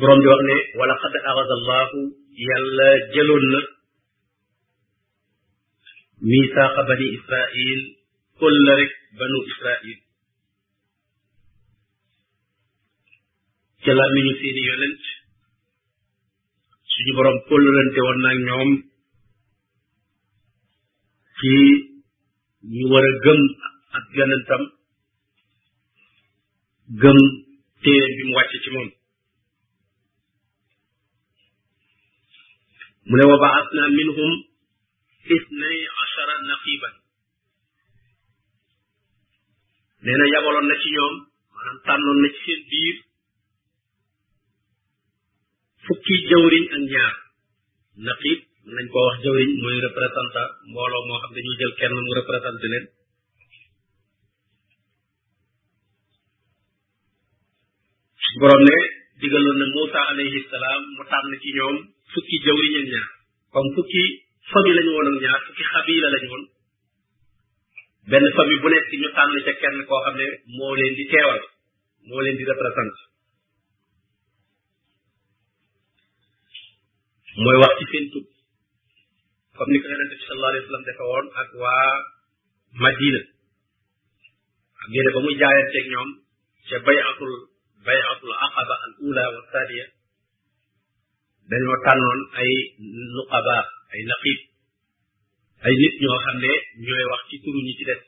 boroom di wax ne wala xad axada allahu yàlla jëloon na misaaqa bani israil kol la rek banu israil ca làmmiñu seeni yonent suñu boroom kóllërante woon naag ñoom ci ñu war a gëm ak yonentam gëm téere bi mu wàcc ci moom mu ne wa baasna minhum isnay achara naqiban nee na yabaloon na ci ñoom maanaam tànnoon na ci seen biir fukki jawriñ ak ñaar naqib nañ ko wax jawriñ mooy représentant mbooloo moo xam dañuy jël kenn mu représenté leen borom ne digaloon na Moussa alayhi salaam mu tànn ci ñoom fukki jawri ñen ñaar comme fukki fami lañu woon ak ñaar fukki xabiila lañu woon benn fami bu nekk ñu tànn ca kenn koo xam ne moo leen di teewal moo leen di représenté mooy wax ci seen tur comme ni ko yonente bi sallallahu alayhi wa sallam defe woon ak waa Madina ak yéene ba muy jaayanteeg ñoom ca bayatul bayatul aqaba al ula wa thaniya dañoo tànnoon ay nuqaba ay naqib ay nit ñoo xam ne ñooy wax ci turu ñi ci des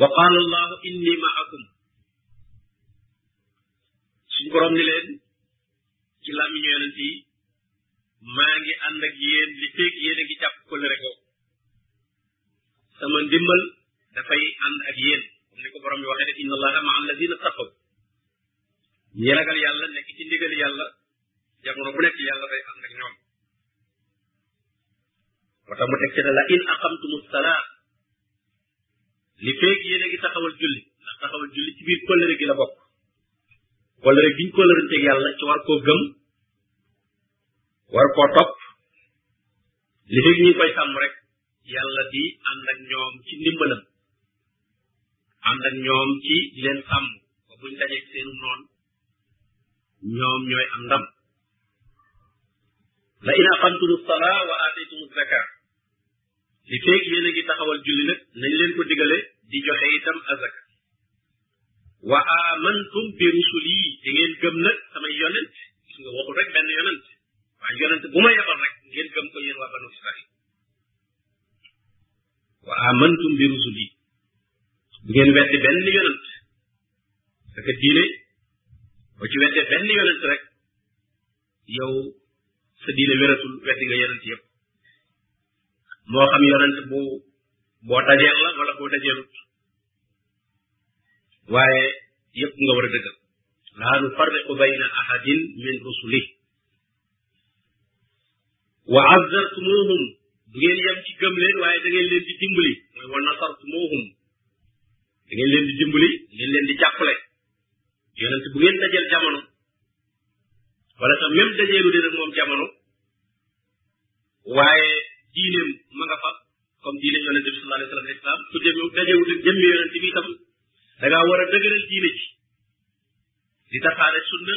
wa qaala allahu inni maakum suñu borom ni leen ci làmmiñu yonent yi maa ngi ànd ak yéen li feeg yéen a ngi jàpp kóllëre ko sama ndimbal dafay ànd ak yéen comme ni ko borom bi waxee ne inna allaha maa alladina taqaw ñi ragal yàlla nekk ci ndigal yàlla jamono bu nekk yàlla day ànd ak ñoom moo tax mu teg ci ne la in aqamtumu salaa li feeg yéen a ngi taxawal julli ndax taxawal julli ci biir kóllëre gi la bokk kóllëre giñ kóllëranteeg yàlla ci war koo gëm war koo topp li feeg ñi koy sàmm rek yàlla di ànd ak ñoom ci ndimbalam ànd ak ñoom ci di leen sàmm ba buñ dajeeg seenu noonu ñoom ñooy am ndam la in aqamtum sala wa aataytum zaka li feeg yéen a ngi taxawal julli nag nañ leen ko digale di joxe itam azaka wa amantum bi rusuli te ngeen gëm nag samay yonent gis nga waxul rek benn yonent waaye yonent bu ma yebal rek ngeen gëm ko yéen waa banu israil wa amantum bi rusuli ngeen weddi benn yonent parce que diine boo ci weddee benn yonent rek yow sa diine wératul weddi nga yonent yëpp moo xam yonent bu boo dajeel la wala boo dajeelut waaye yëpp nga war a dëggal laa nu farriqu bayna ahadin min rusulih wa azzartumuhum du ngeen yem ci gëm leen waaye da ngeen leen di dimbali mooy wa nasartumuhum da ngeen leen di dimbali ngeen leen di jàppale yonent bu ngeen dajeel jamono wala sax même dajeelu de nag moom jamono waaye diineem ma nga fa comme diine yonent bi sallallahu alayhi wa sallam islam su jëm dajewut ak jëmmi yonent bi itam da ngaa war a dëgëral diine ji di tasaare sunna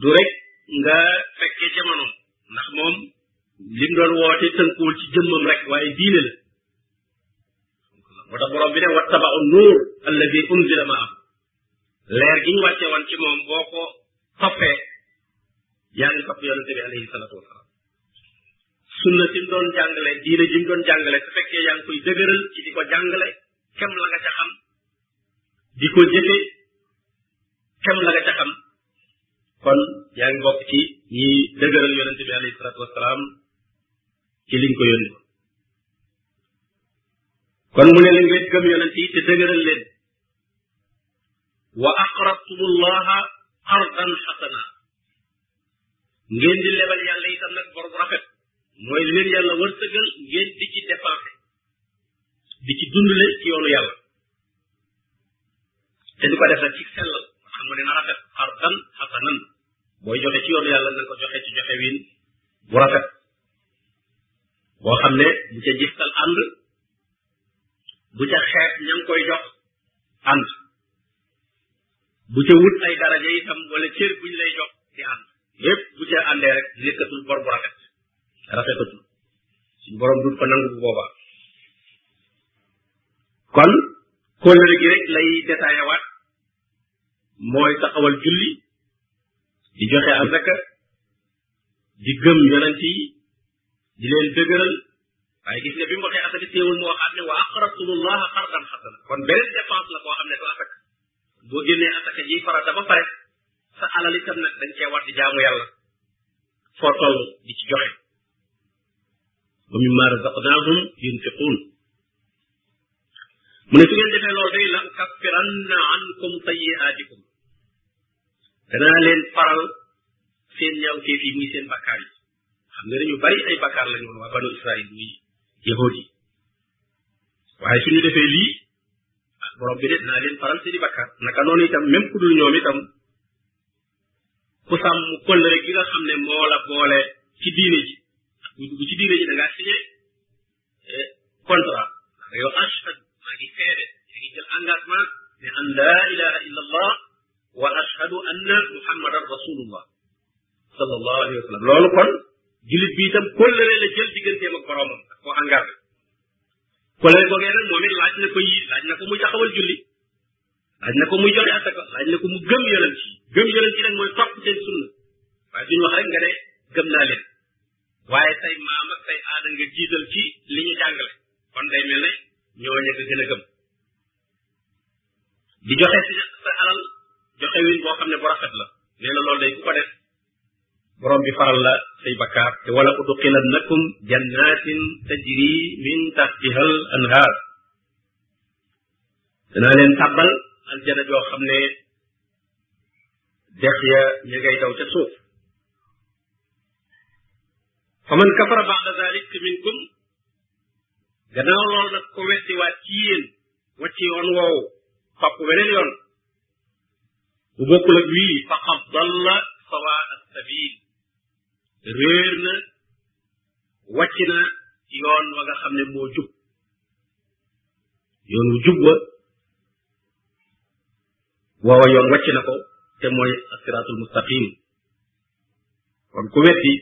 du rek nga fekkee jamono ndax moom lim doon woote tënkuwul ci jëmmam rek waaye diine la moo tax borom bi ne wattabau nuur alladi unzila ma am leer gi ñu wàcce woon ci moom boo ko toppee yaa ngi topp yonente bi alayhi salatu wasalaam sunna si mu doon jàngale diine ji mu doon jàngale su fekkee yaa ngi koy dëgëral ci di ko jàngale kem la nga ca xam di ko jëfe kem la nga ca xam kon yaa ngi bokk ci ñi dëgëral yonente bi alayhi salaatu wasalaam ci liñ ko yónni kon mu ne leen ngeen gëm yonent yi te dëgëral leen wa aqrabtum allaha qardan xasana ngeen di lebal yàlla itam nag bor bu rafet mooy leen yàlla wërsëgal ngeen di ci dépensé di ci dundale ci yoonu yàlla te di ko def nag ci sellal xam nga dina rafet xardan xasanan booy joxe ci yoonu yàlla na ko joxe ci joxe wiin bu rafet boo xam ne bu ca gistal ànd bu ca xeet ña ngi koy jox ànd bu ca wut ay daraja itam wala cër buñ lay jox di ànd lépp bu ca àndee rek nekkatul bor bu rafet rafetatul suñ borom dut ko nangu bu boobaa kon kóllëre gi rek lay détaillé waat mooy taxawal julli di joxe azaka di gëm yonent yi di leen dëgëral waaye gis nga bi mu waxee asaka teewul mu waxaat ne wa aqratullaha qardan xasana kon beneen dépense la boo xam ne du asaka boo génnee asaka ji farata ba pare sa alal itam nag dañ cee war di jaamu yàlla foo toll di ci joxe wa mimma razaqnahum yunfiqun mu ne su ngeen defee loolu day la ukaffiranna ankum sayyi'atikum danaa leen faral seen ñaaw kéef yi muy seen bakkaar yi xam nga dañu bari ay bakkaar lañu woon waa banu israil muy yahood yi waaye suñu defee lii ak borom bi de dinaa leen faral seeni bakkaar naka noonu itam même ku dul ñoom itam ku sàmm kóllëre gi nga xam ne moo la boole ci diine ji ku dugg ci diine ji da ngaa signé contrat nga yow ashhad maa ngi seede yaa ngi jël engagement ne an la ilaha illa allah wa ashhadu anna muhammadan rasulullah sallallahu alayhi wa sallam loolu kon julit bi itam kóllëre la jël digganteem ak boromam daf ko engagé kóllëre googee nag moom it laaj na ko yi laaj na ko muy taxawal julli laaj na ko muy joxe asaka laaj na ko mu gëm yonent yi gëm yonent yi nag mooy topp seen sunna waaye duñ wax rek nga ne gëm naa leen waaye say maam ak say aada nga jiital ci li ñu jàngale kon day mel ne ñooñu nga gën a gëm di joxe si sa alal joxe win boo xam ne bu rafet la nee na loolu day ku ko def borom bi faral la say bakkaar te wala udxilannakum jannatin tajri min tahtiha al anhaar danaa leen tàbbal aljana joo xam ne dex ya ña ngay daw ca suuf fa man kafara ba'da dalik minkum gannaaw loolu nag ko weddi waat ci yéen wàcc yoon woowu topp beneen yoon bu bokkul ak wii faqad dalla sawa as-sabil réer na wàcc na yoon wa nga xam ne moo jub yoon wu jub wa waawa yoon wàcc na ko te mooy asiraatul mustaqim kon ku wetti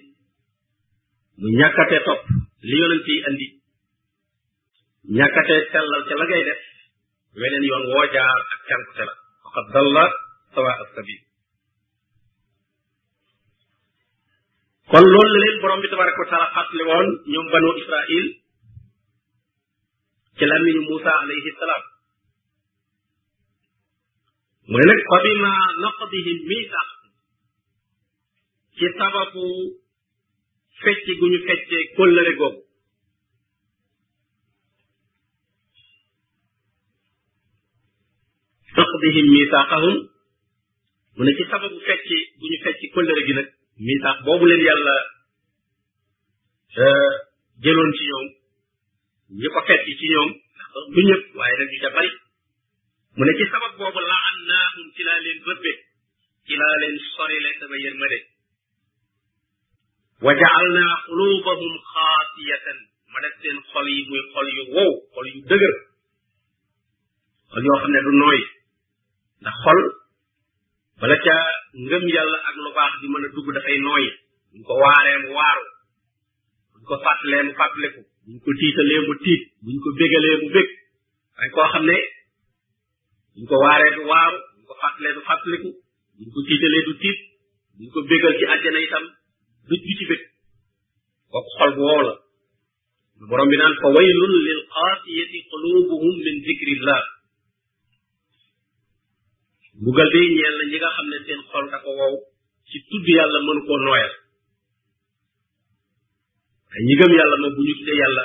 mu ñàkkatee topp li yonent yi andi ñàkkatee sellal ca la ngay def weneen yoon woo jaar ak cànkute la faqad dalla sawa assabil kon loolu la leen borom bi tabaraka wa taala fàttali woon ñoom banu israil ci làmmiñu Moussa alayhi salaam mu ne nag fa bima naqdihim miisaax ci sababu fecc gu ñu feccee kóllëre googu naqdihim miisaaxahum mu ne ci sababu fecc gu ñu fecc kóllëre gi nag miisaax boobu leen yàlla euh, jëloon ci ñoom ñi ko fecc ci ñoom du ñëpp waaye nag ñu ca bari mu ne ci sabab boobu la an naahum ci laa leen bëbbe ci laa leen sorile sama yërmande wa jaalna qulubahum xaasiyatan ma def seen xol yi muy xol yu wow xol yu dëgër xol yoo xam ne du nooy ndax xol bala ca ngëm yàlla ak lu baax di mën a dugg dafay nooy buñ ko waaree mu waaru buñ ko fàttalee mu fàttaliku buñ ko tiitalee mu tiit buñ ko bégalee mu bég waaye koo xam ne buñ ko waaree du waaru buñ ko fàttalee du fàttaliku buñ ko tiitalee du tiit buñ ko bégal ci àjjana itam du du ci bég kooku xol bu wow la borom bi naan fa waylun lil qaasiyati qulubuhum min dikrillah mbugal day ñeel na ñi nga xam ne seen xol dafa wow ci tudd yàlla mënu koo nooyal ay ñi gëm yàlla moom bu ñu tuddee yàlla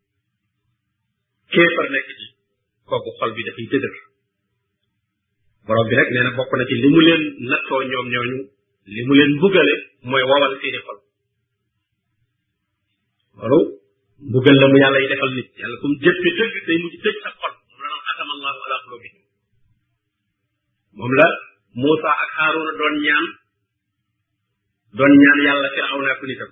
kéefar nekk ci kooku xol bi dafay dëgër borom bi nag nee na bokk na ci li mu leen nattoo ñoom ñooñu li mu leen mbugale mooy wawal seeni xol loolu mbugal la mu yàlla yi defal nit yàlla comme jëppi dëgg day mujj tëj sa xol moom la doon xatama allahu ala qulubihim moom la Moussa ak Haaruna doon ñaan doon ñaan yàlla Firawna ak nitam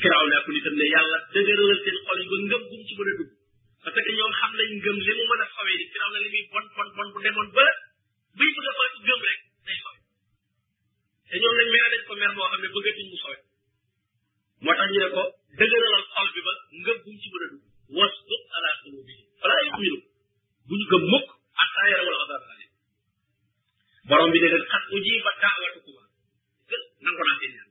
firaw naa ko nitam ne yàlla dëgëralal seen xol yi ba ngëm bu ci mën a dugg parce que ñoom xam nañ ngëm li mu mën a fawee ni firaw na li muy bon bon bon bu demoon ba buy bëgg a fa gëm rek day fawe te ñoom nañ mere nañ ko mer boo xam ne bëggatuñ mu fawe moo tax ñu ne ko dëgëralal xol bi ba ngëm bu ci mën a dugg was dug ala qulubi fala yuminu bu ñu gëm mukk hatta yarawul azab alim borom bi ne leen xat ujiba da'watukuma nangu naa seen ñaan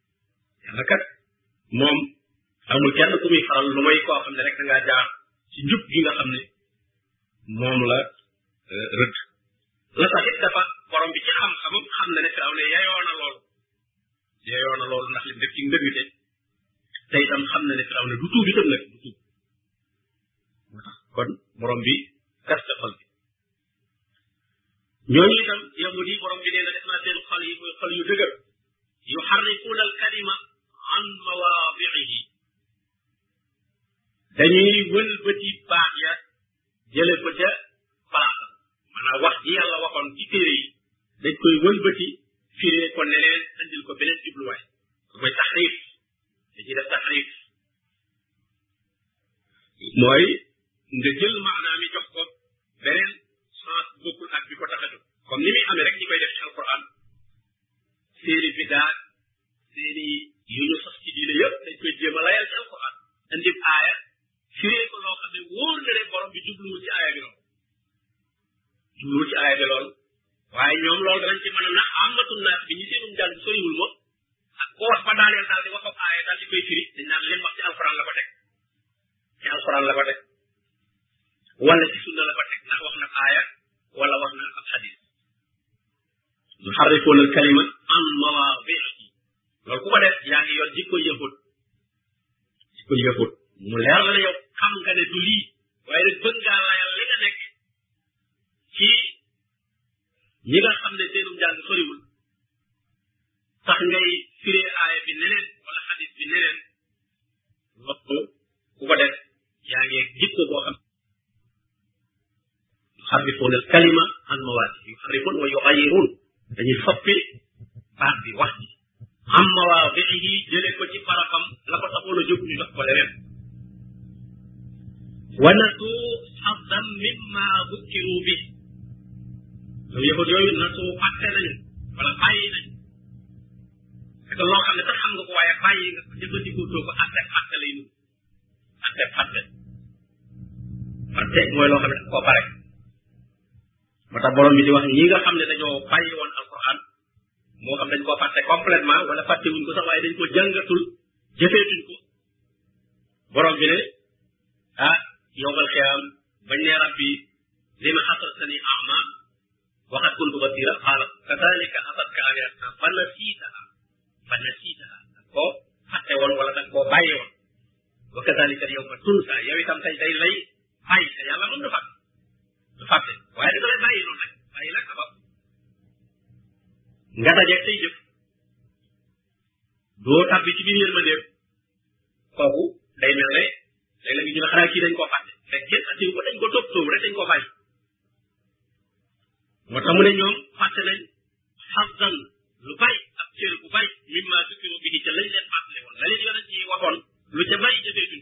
yàlla kat moom amul kenn ku muy faral lu may koo xam ne rek da ngaa jaar ci njub gi nga xam ne moom la euh, rëdd la tax it dafa borom bi ci xam-xamam xam na ne firaw ne yayoo na loolu yayoo na loolu ndax li def ci ndëgite te itam xam na ne firaw ne du tuub itam nag du tuub moo tax kon borom bi gas xol bi ñooñu itam yahud yi borom bi nee na def naa seen xol yi muy xol yu dëgër yu xarrifuuna al kalima an mawaadiihi dañuy wëlbati baat ya jële ko ca place maanaam wax ji yàlla waxoon ci téere yi dañ koy wëlbati firee ko neneen andil ko beneen jubluwaay mooy taxriif da ci def taxrif mooy nga jël maanaam yi jox ko beneen sens bokkul ak bi ko tax a jóg comme ni muy amee rek ñi koy def ci alquran seeni bidaa seeni yu ñu sos ci diine yëpp dañ koy jéem a layal ci alquran andi aaya firee ko loo xam ne wóor na ne borom bi jubluwul ci aaya bi loolu jubluwul ci aaya bi loolu waaye ñoom loolu danañ ci mën a nax amatul naas bi ñi seenum jàng soriwul moom ak ku wax ba daaneel daal di wax ak aaya daal di koy firi dañ naan leen wax ci alxuraan la ko teg ci alxuraan la ko teg wala ci sunna la ko teg ndax wax na aaya wala wax na ab xadis yuxarrifuun al kalima an mawaadiihi loolu ku ko def yaa ngi yor jikko yëfut jikko yëfut mu leer la yow xam nga ne du lii waaye nag bëgg ngaa layal li nga nekk ci ñi nga xam ne seenum njàng soriwul sax ngay firee aaya bi neneen wala xadis bi neneen loolu ku ko def yaa ngi jikko boo xam yuxarrifuuna al kalima an mawaadi yuxarrifuun wa yuxayiruun dañuy soppi baat bi wax ji am mawaadihi jële ko ci barabam la ko taxoon a jóg ñu jox ko leneen wa nasu xasan mimma bukkiru bi ñoom yahud yooyu nasu fàtte nañu wala bàyyi nañu parce que loo xam ne sax xam nga ko waaye bàyyi nga ko jëfandikoo too ko atte fàtte lay nu atte fàtte fàtte mooy loo xam ne daf koo bare moo tax borom bi di wax ñi nga xam ne dañoo bàyyi woon moo xam dañ koo fàtte complètement wala fàtte wuñ ko sax waaye dañ ko jàngatul jëfeetuñ ko borom bi ne ah yowmal xiyaam bañ ne rabbi li ma xasartani ama waxat kuntu basira xaala kadalika asatka ayatina fa nasiitaha fa nasiitaha da koo fàtte woon wala da koo bàyyi woon wa kadalika yow ma tunsa yow itam tey day lay bàyyi te yàlla mën na fàtte du fàtte waaye da lay bàyyi loolu rek bàyyi la sabab nga dajeeg say jëf doo tàbbi ci biir yërmandeem kooku day mel ne léeg-léeg ñu ne xanaa kii dañ koo fàtte fekk kenn fàttewu ko dañ ko topp toog rek dañ koo bàyyi moo tax mu ne ñoom fàtte nañ xasdan lu bari ak cër bu bari mim maa sukkiru bi ca lañ leen fàttale woon la leen yonent yi waxoon lu ca bari jëfeetuñ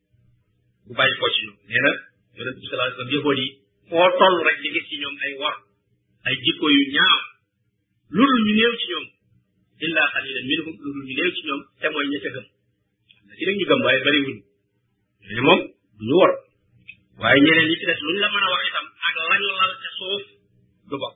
bu bàyyi koo ci ñoom nee na yonent bi sallallahu alayhi wasallam yëgoon yi foo toll rek di gis ci ñoom ay war ay jikko yu ñaaw loolu ñu néew ci ñoom illa xalilan minhum loolu ñu néew ci ñoom te mooy ña ca gëm ci rek ñu gëm waaye bari wuñ ñu moom du ñu war waaye ñeneen ñi ci des luñ la mën a wax itam ak lañu lal ca suuf du bokk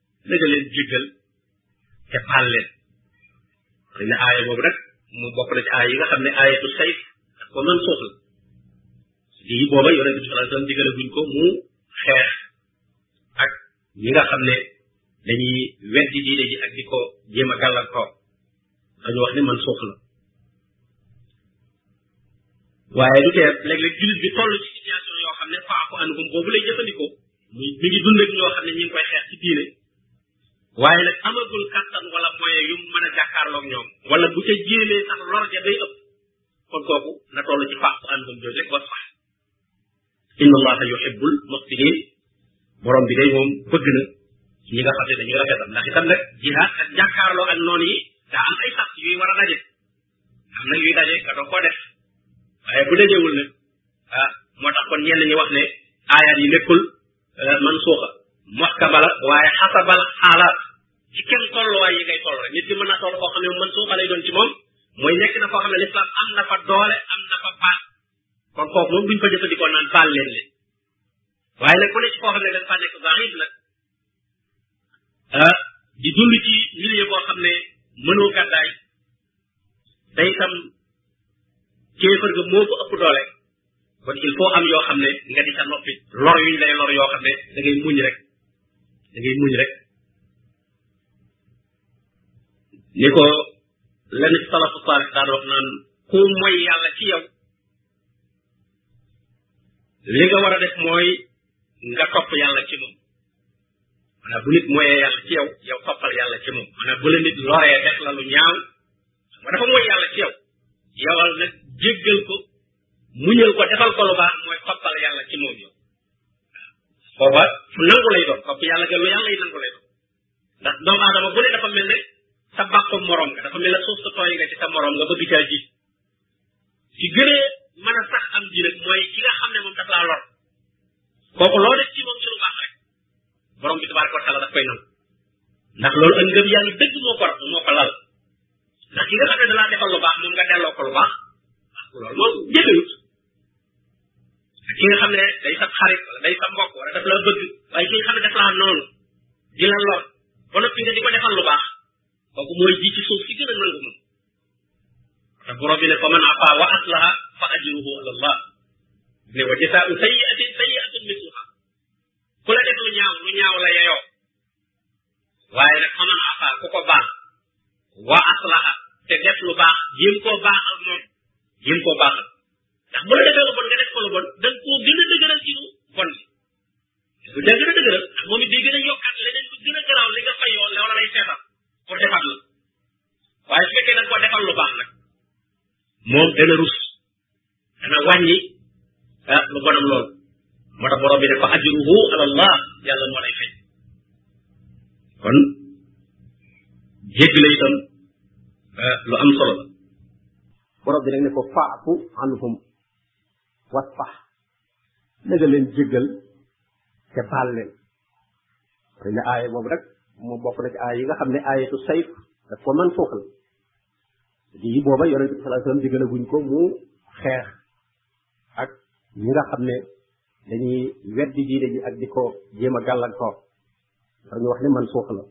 na nga leen jéggal te baal leen xëy na aaya boobu rek mu bokk na ci aaya yi nga xam ne aayatu sayf ak ko nan suux la lii booba yonent bi sallallahu alayhi wasallam digale guñ ko mu xeex ak ñi nga xam ne dañuy weddi diine ji ak di ko jéem a gàllankoor dañu wax ne man suux la waaye du tee léeg-léeg jullit bi toll ci situation yoo xam ne faafu anhum boobu lay jëfandikoo mi mi ngi dund ak ñoo xam ne ñi ngi koy xeex ci diine waaye nag amagul kattan wala moyen yu mën a jàkkaarloog ñoom wala bu ca jéemee sax lor ja day ëpp kon kooku na toll ci fàq an bam jooju rek wasfax inna allaha yuhibbul muhsinin borom bi day moom bëgg na ñi nga xam ne dañuy rafetal ndax itam nag jihaad ak jàkkaarloo ak noonu yi daa am ay sax yuy war a daje am na ñuy daje nga doog koo def waaye bu dajewul nag ah moo tax kon ñenn ñi wax ne aayaat yi nekkul euh, man suuxa muhkama la waaye xasabal xaalaat ci kenn tolluwaay yi ngay toll rek nit ki mën na toll koo xam ne man suuxa lay doon ci moom mooy nekk na koo xam ne lislaam am na fa doole am na fa baax kon kooku moom duñ ko jëfandikoo naan baal leen leen waaye nag ku ne ci koo xam ne dafa nekk zaxif nag ah di dund ci milieu boo xam ne mënoo gàddaay day itam kéefër ga moo ko ëpp doole kon il faut am yoo xam ne nga di sa noppi lor yuñ lay lor yoo xam ne da ngay muñ rek da ngay muñ rek ni ko lenn ci salafu saalix daan wax naan ku mooy yàlla ci yow li nga war a def mooy nga topp yàlla ci moom maanaam bu nit mooyee yàlla ci yow yow toppal yàlla ci moom maanaam bu la nit loree def la lu ñaaw xam nga dafa mooy yàlla ci yow yowal nag jéggal ko muñal ko defal ko lu baax mooy toppal yàlla ci moom yow booba fu nangu lay doon topp yàlla ga lu yàlla yi nangu lay doon ndax doomu aadama bu ne dafa mel ne sa bàqu morom nga dafa mel ne suuf sa tooy nga ci sa morom nga bëgg caa ji ci gënee mën a sax am ji nag mooy ki nga xam ne moom daf laa lor kooku loo def ci moom ci lu baax rek borom bi tabaraka wa taala daf koy nangu ndax loolu ak ngëm yàlla dëgg moo ko moo ko lal ndax ki nga xam ne dalaa defal lu baax moom nga delloo ko lu baax ah, loolu moom jëfewut ak ki nga xam ne day sa xarit wala day sa mbokk wala daf la bëgg waaye ki nga xam ne daf laa noonu di la lor ba noppi nga di ko defal lu baax kooku mooy ji ci suuf si gën a nangu moom te borom bi ne fa man afa wa aslaha fa ajruhu ala allah ne wa jasaau sayiatin sayiatun misluha ku la def lu ñaaw lu ñaaw la yeyoo waaye nag fa man afa ku ko baax wa aslaha te def lu baax jéem koo baaxal moom jéem koo baaxal ndax bu la defee lu bon nga def ko lu bon da nga koo gën a dëgëral ci lu bon bi bu dee gën a dëgëral ak moom it day gën a yokkaat leneen lu gën a garaaw li nga fayoo la wala lay seetal pour defaat la waaye su fekkee da nga ko defal lu baax nag moom dana rus dana wàññi ah lu bonam lool moo tax borom bi ne fa ajruhu ala allah yàlla moo lay fay kon jéggale itam ah, lu am solo la borom bi nag ne ko faafu anhum wasfax na nga leen jéggal te baal leen xëy na aaya boobu rek mu bokk na ci aaya yi nga xam ne aayatu sayf daf ko man foofu la di booba yonente bi sallallahu alayhi wasallam digale guñ ko mu xeex ak ñi nga xam ne dañuy weddi diine ji ak di ko jéem a gàllankoor dañu wax ne man suux la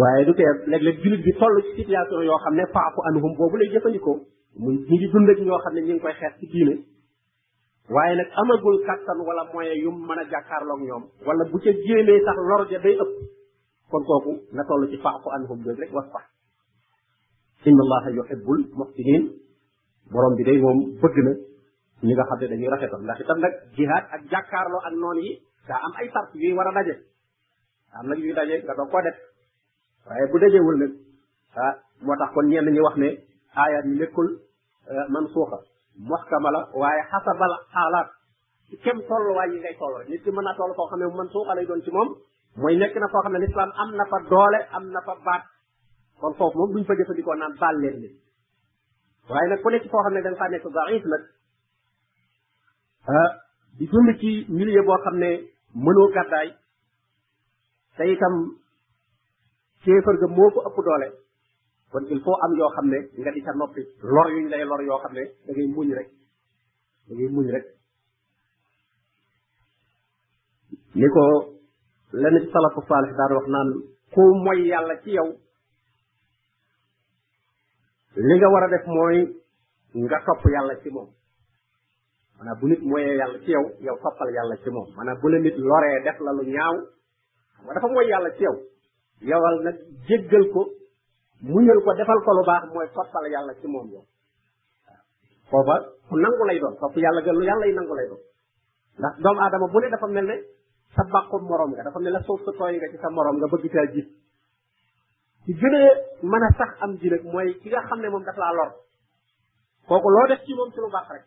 waaye du tee léeg-léeg jullit bi toll ci situation yoo xam ne faafu anhum boobu lay jëfandikoo muy ñu ngi dund ak ñoo xam ne ñu ngi koy xeex ci diine waaye nag amagul kattan wala moyen yu mën a jàkkaarloog ñoom wala bu ca jéemee sax lor ja day ëpp kon kooku na toll ci faafu anhum jooju rek wax fa inna allaha yuhibbul muhsinin borom bi day moom bëgg na ñi nga xam ne dañuy rafetal ndax itam nag jihaad ak jàkkaarloo ak noon yi daa am ay sart yuy war a daje am nag yuy daje nga doog koo def waaye bu dajewul nag ah moo tax kon ñenn ñi wax ne aayaat yi nekkul eh, man suuxa muhkama la waaye xasabal xaalaat ci kem tolluwaay yi ngay toll rek nit ki mën naa toll koo xam ne man suuxa lay doon ci moom mooy nekk na foo xam ne lislaam am na fa doole am na fa baat kon foofu moom duñ fa jëfandikoo naan baal leen ni waaye nag ku nekk foo xam ne da nga faa nekk daif nag ah di dund ci milieu boo xam ne mënoo gàddaay te itam kéefër ga moo ko ëpp doole kon il faut am yoo xam ne nga di ca noppi lor yuñ lay lor yoo xam ne da ngay muñ rek da ngay muñ rek ni ko lenn ci salafu saalix daan wax naan ku moy yàlla ci yow li nga war a def mooy nga topp yàlla ci moom maanaam bu nit mooyee yàlla ci yow yow toppal yàlla ci moom maanaam bu la nit loree def la lu ñaaw xam nga dafa mooy yàlla ci yow yowal nag jéggal ko muñal ko defal ko lu baax mooy toppal yàlla ci moom yow foofa ku nangu lay doon topp yàlla gën lu yàlla yi nangu lay doon ndax doomu aadama bu ne dafa mel ne sa bàqu morom nga dafa mel ne suuf sa tooy nga ci sa morom nga bëgg caa gis ci gën a mën a sax am ji nag mooy ki nga xam ne moom daf laa lor kooku loo def ci moom ci lu baax rek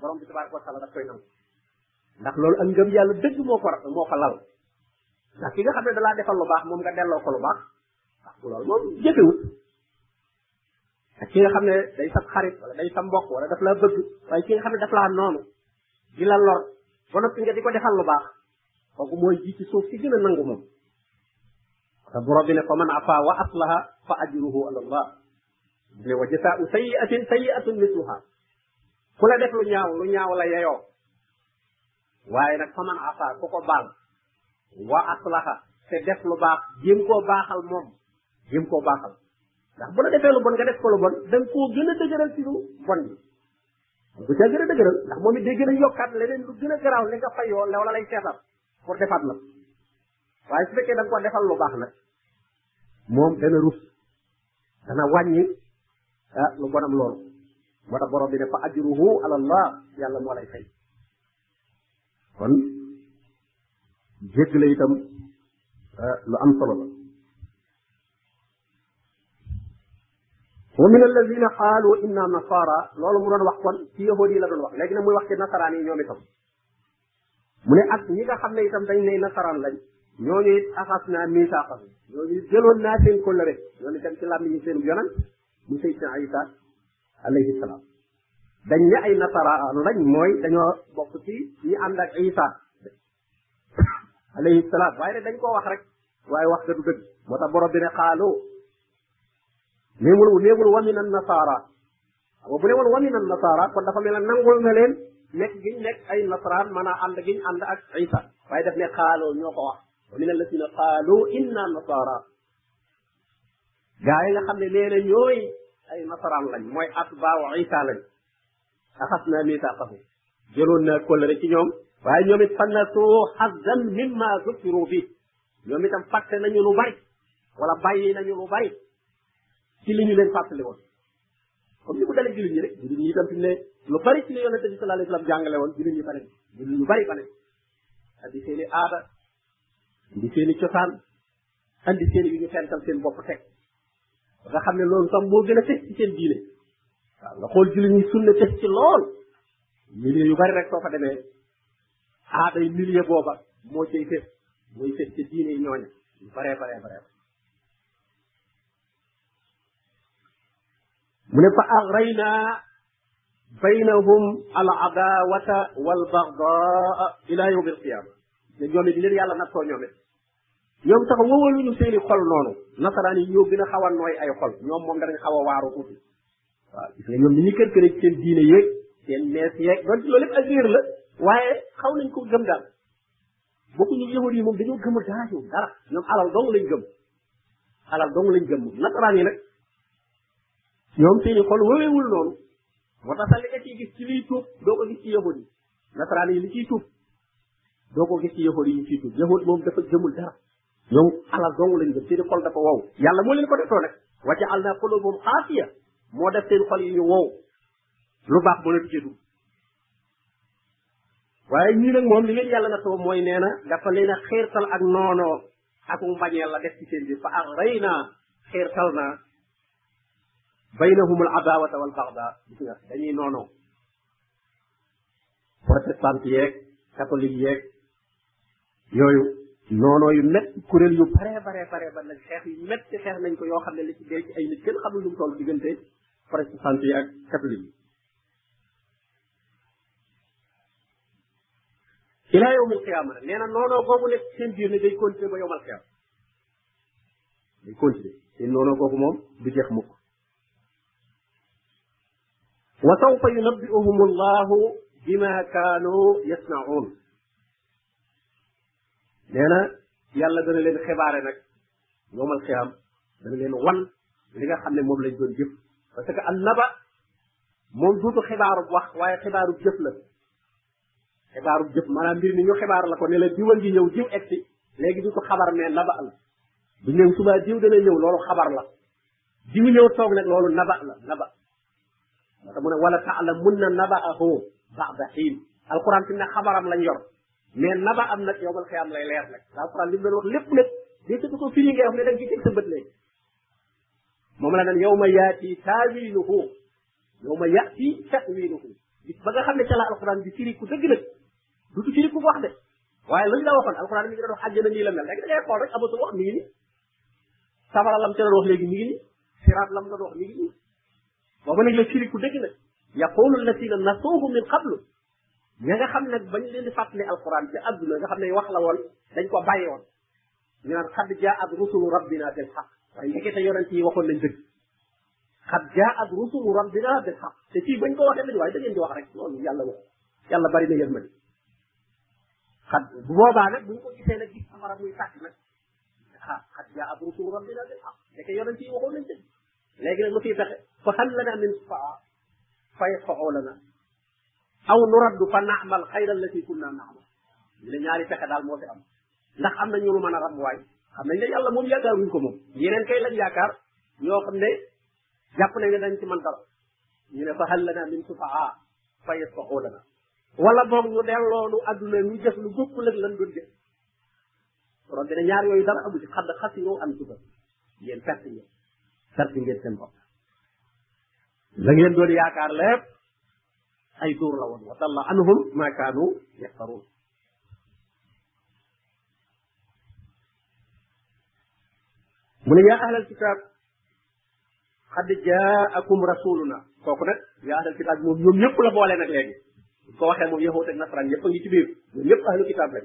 borom bi tabaraka wa taala daf koy nangu ndax loolu ak ngëm yàlla dëgg moo ko moo ko lal ndax ki nga xam ne dalaa defal lu baax moom nga delloo ko lu baax ndax loolu moom jëfewut ak ki nga xam ne day sa xarit wala day sa mbokk wala daf laa bëgg waaye ki nga xam ne daf laa noonu di la lor ba noppi nga di ko defal lu baax kooku mooy ji ci suuf si gën a nangu moom te borom bi ne fa man afa wa aslaha fa ajruhu ala allah ne wa jasaau sayiatin sayiatun misluha ku la def lu ñaaw lu ñaaw la yeyoo waaye nag faman afa ku ko baal wa aslaha te def lu baax jéem koo baaxal moom jéem koo baaxal ndax bu la defee lu bon nga def ko lu bon da nga koo gën a dëgëral ci lu bon bi bu ca gën a dëgëral ndax moom it day gën a yokkaat leneen lu gën a garaaw li nga fayoo lew la lay seetal pour defaat la waaye su fekkee da nga ko defal lu baax nag moom dana rus dana wàññi ah lu bonam loolu moo tax borom bi ne fa ajruhu ala allah yàlla moo lay fay kon jéggale itam ah, lu am solo la wa min alladina qaalu inna nasara loolu mu doon wax kon ci yahudi yi la doon wax léegi nag muy wax ci nasaraan yi ñoom itam mu ne ak ñi nga xam ne itam dañ ne nasaraan lañ ñooñu it axas naa misaaqam ñooñu it jëloon naa seen kóllëre ñooñu itam ci làmmiñ yi seen yonent mu Seydina Isa alayhi salaam dañ ne ay nasaraan lañ mooy dañoo bokk ci ñi ànd ak Isa alayhi salaam waaye ne dañ koo wax rek waaye wax ga du dëgg moo tax borom bi ne xaalu néewul néewul wa min an nasaara xam nga bu ne woon wa min annasaara kon dafa mel ne nangul na leen nekk giñ nekk ay nasaraan mën a ànd giñ ànd ak isa waaye daf ne xaaloo ñoo ko wax wa min allasina qaalu inna nasaara gaa yi nga xam ne nee na ñooy ay nasaraan lañ mooy atbaaw isa lañ axas naa misaaqahum jëloon naa kóllëre ci ñoom waaye ñoom it fannasuu xazzan mimma zukkiru bi ñoom itam fàtte nañu lu bari wala bàyyi nañu lu bari ci li ñu leen fàttali woon comme ni mu dalee jullit ñi rek jullit ñi itam fi mu ne lu bari ci li yonente bi sallallahu alayhi wasallam jàngale woon jullit ñi bari jullit ñu bari bari andi seen i aada andi seen i cosaan andi seen yu ñu fental seen bopp teg nga xam ne loolu sax moo gën a fes ci seen diine waaw nga xool jullit ñi sunna fes ci lool milieu yu bari rek soo fa demee aada yi milieu booba moo cay fes mooy fes ci diine yi ñooña yu baree baree baree mu ne fa agrayna baynahum al adawata wal bagdaa ila yawm al qiyama ne ñoom it leen yàlla nattoo ñoom it ñoom sax wëwaluñu seeni xol noonu nasaraan yi ñoo gën a xaw a nooy ay xol ñoom moom danañ xaw a waaru tuuti waaw gis nga ñoom ni ñu kër kër seen diine yeeg seen nees yeeg loolu lépp ak réer la waaye xaw nañ ko gëm daal bokkuñu yahud yi moom dañoo gëm a dara ñoom dara ñoom alal dong lañ gëm alal dong lañ gëm moom nasaraan yi nag ñoom seeni xol wëweewul noonu moo tax sax li nga ciy gis ci liy tuub doo ko gis ci yahud yi nasaraan yi li ciy tuub doo ko gis ci yahud yi ñu ciy tuub yahud moom dafa gëmul dara ñoom alal dong lañ gëm seeni xol dafa wow yàlla moo leen ko defoo nag wa ja'alna qulubahum qaasiya moo def seen xol yi ñu wow lu baax mënatu cee dugg waaye ñii nag moom li leen yàlla nattoo mooy nee na dafa leen a xiirtal ak noonoo ak mu bañ yàlla def ci seen biir fa ak rey naa xiirtal naa baynahumul adawata wal baxda gis nga dañuy noonoo protestant yeeg catholique yeeg yooyu noonoo yu métti kuréel yu bare bare bare ba nag xeex yu métti xeex nañ ko yoo xam ne li ci dee ci ay nit kenn xamul lu mu toll diggante protestant yi ak catholique yi ila yowmal qiyaama nag nee na noonoo googu nekk seen biir ne day continuer ba yowmal qiyaama day continuer seen noonoo googu moom du jeex mukk wa sawfa yunabbi'uhum allahu bima kaanu yasna'un nee na yàlla dana leen xibaare nag yowmal xiyaam dana leen wan li nga xam ne moom lañ doon jëf parce que an naba moom duutu xibaaru wax waaye xibaaru jëf la xibaaru jëf maanaam mbir mi ñu xibaar la ko ne la diwa ngi ñëw diw egsi léegi di ko xabar mais naba la bu ñëw subaa diw dana ñëw loolu xabar la diw ñëw toog nag loolu naba la naba moo tax mu ne wala taalamunna naba'ahu ba'da xiin alquran fi ne xabaram lañ yor mais naba am nag yowmal xiyaam lay leer nag daa alquran li mu doon wax lépp nag di tëdd ko firi ngay wax ne da nga ci teg sa bët léegi moom la naan yowma yaati taawiluhu yowma yaati tawiluhu bis ba nga xam ne ca la alquran bi firi ku dëgg nag du du firi ku wax de waaye lañ la waxoon alquran mi ngi doon wax àjjana nii la mel léegi da ngay xool rek amatul wax mi ngi ni safara lam ca doon wax léegi mi ngi nii siraat lam doon wax mi ngi nii booba nag la firiku dëgg nag yaqulu alladina nasuuhu min qablu ña nga xam nag bañ leen di fàttali alquran ci àdduna nga xam ne wax la woon dañ ko bàyyi woon ñu naan xad jaat rusulu rabbina bil xaq waaye ndekete yonent yi waxoon nañ dëgg xad jaat rusulu rabbina bil xaq te fii bañ ko waxee dañu waaye da ngeen di wax rek loolu yàlla wax yàlla bari na yërmande xad bu boobaa nag buñ ko gisee nag gis safara muy tàkk nag ah xat jaa ab rusul rabbina bil xaq deke yonent yi waxoon nañ dëgg léegi nag lu fiy fexe fa hal lana min faa fay faxoo lana aw nu raddu fa naamal xayra allati kunna naamal ñu ne ñaari fexe daal moo fi am ndax am na ñu lu mën a ram waay xam nañ ne yàlla moom yaakaaruñ ko moom yeneen kay lañ yaakaar ñoo xam ne jàpp nañ ne dañ ci mën dara ñu ne fa hal lana min sufaa fa yasfaxoo lana wala boog ñu delloonu adduna ñu def lu bokkul ak lan doon def borom bi ne ñaar yooyu dara amu ci xadd xasiroo am suba yéen perte ngeen perte ngeen seen bopp la ngeen doon yaakaar lépp ay tuur la woon wa dalla anhum ma kaanu yaftaruun mu ne yaa ahlal kitaab xad jaakum rasuluna kooku nag yaa ahlal kitaab moom ñoom ñëpp la boole nag léegi ko waxee moom yahuud ak nasaraan ñëpp a ngi ci biir ñoom ñëpp ahlu kitaab lañ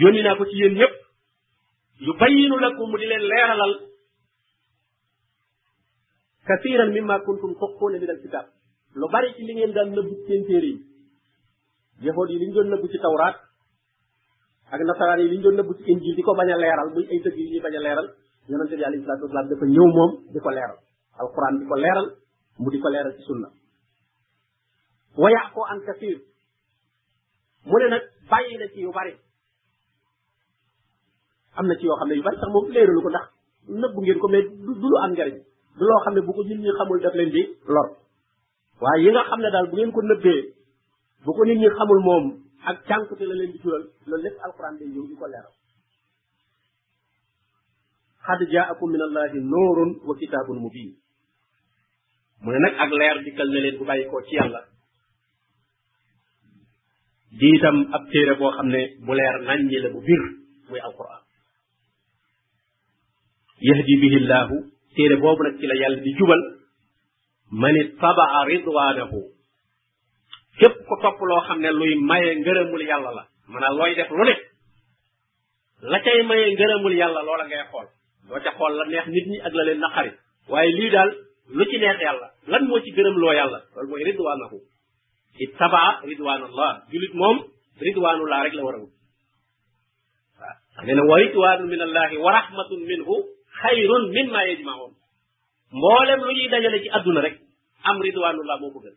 yónni naa ko ci yéen ñëpp yu bayyinu lakum mu di leen leeralal kasiran mimma kuntum tuxfuuna min alkitab lu bari ci li ngeen daan nëbbu seen téere yi yahood yi li ñu doon nëbbu ci tawraat ak nasaraan yi li ñu doon nëbbu ci injil di ko bañ a leeral muy ay dëgg yi ñuy bañ a leeral yonente bi alayhi salatu wasalaam dafa ñëw moom di ko leeral alquran di ko leeral mu di ko leeral ci sunna wa yaqu an kasir mu ne nag bàyyi na ci yu bari am na ci yoo xam ne yu bari sax moom léeralu ko ndax nëbbu ngeen ko mais du lu am njariñ du loo xam ne bu ko nit ñi xamul daf leen di lor waaye yi nga xam ne daal bu ngeen ko nëbbee bu ko nit ñi xamul moom ak cànkute la leen di jural loolu lépp alquran day ñëw di ko leeral xad jaakum min allahi nuurun wa kitaabun mubin mu ne nag ak leer dikkal na leen bu bàyyi koo ci yàlla di itam ab téere boo xam ne bu leer naññi la bu bir muy alquran yahdi bihi llahu téere boobu nag ci la yàlla di jubal man ittabaa ridwanahu képp ko topp loo xam ne luy maye ngërëmul yàlla la maanaam looy def lu ne la cay maye ngërëmul yàlla loola ngay xool doo ca xool la neex nit ñi ak la leen naqari waaye lii daal lu ci neex yàlla lan moo ci gërëm loo yàlla loolu mooy ridwaanahu ittabaa ridwaanallah julit moom ridwaanullah rek la war a wut waaw nee na wa ridwaanu min allahi wa rahmatun minhu xayrun mimma yajmaun mboolem lu ñuy dajale ci adduna rek am ridwaanullah moo ko gën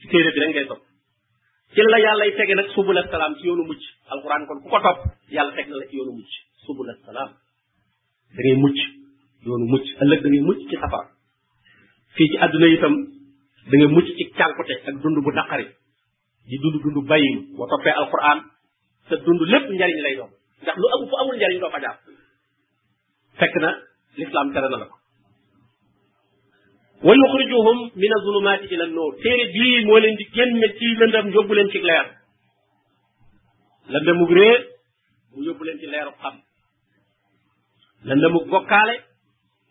ci téere bi rek ngay topp ci la yàllay tege nag subul salaam ci yoonu mucc alquran kon ku ko topp yàlla teg na la ci yoonu mucc subul salaam da ngay mucc yoonu mucc ëllëg da ngay mucc ci safara fii ci àdduna itam da ngay mucc ci cànkute ak dund bu naqari di dund dund bàyyim boo toppee alquran sa dund lépp njariñ lay doon ndax lu amul fu amul njariñ doo fa jaar fekk na lislaam tere na la ko wa yuxrijuhum min azulumaati ila nuur téere bii moo leen di génne ci lëndam yóbbu leen ci leer lëndamug réer mu yóbbu leen ci leeru xam lëndamug bokkaale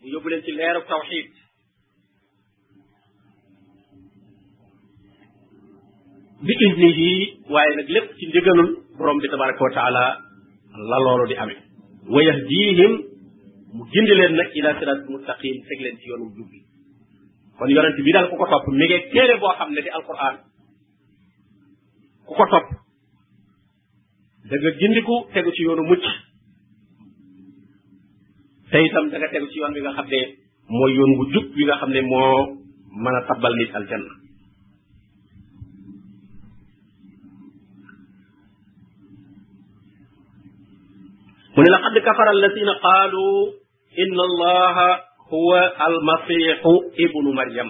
mu yóbbu leen ci leeru tawxid bi iznihi waaye nag lépp ci ndigalul borom bi tabaraka wa taala la loolu di amee wa yahdihim mu gindi leen nag ila sirat mustaqim teg leen ci yoonu jub bi kon yonent bi daal ku ko topp mi ngi téere boo xam ne di alquran ku ko topp da nga gindiku tegu ci yoonu mucc te itam da nga tegu ci yoon bi nga xam ne mooy yoon wu jub bi nga xam ne moo mën a tabbal nit aljanna mu ne laqad kafara alladina qaalu inna allaha huwa almasihu ibnu maryam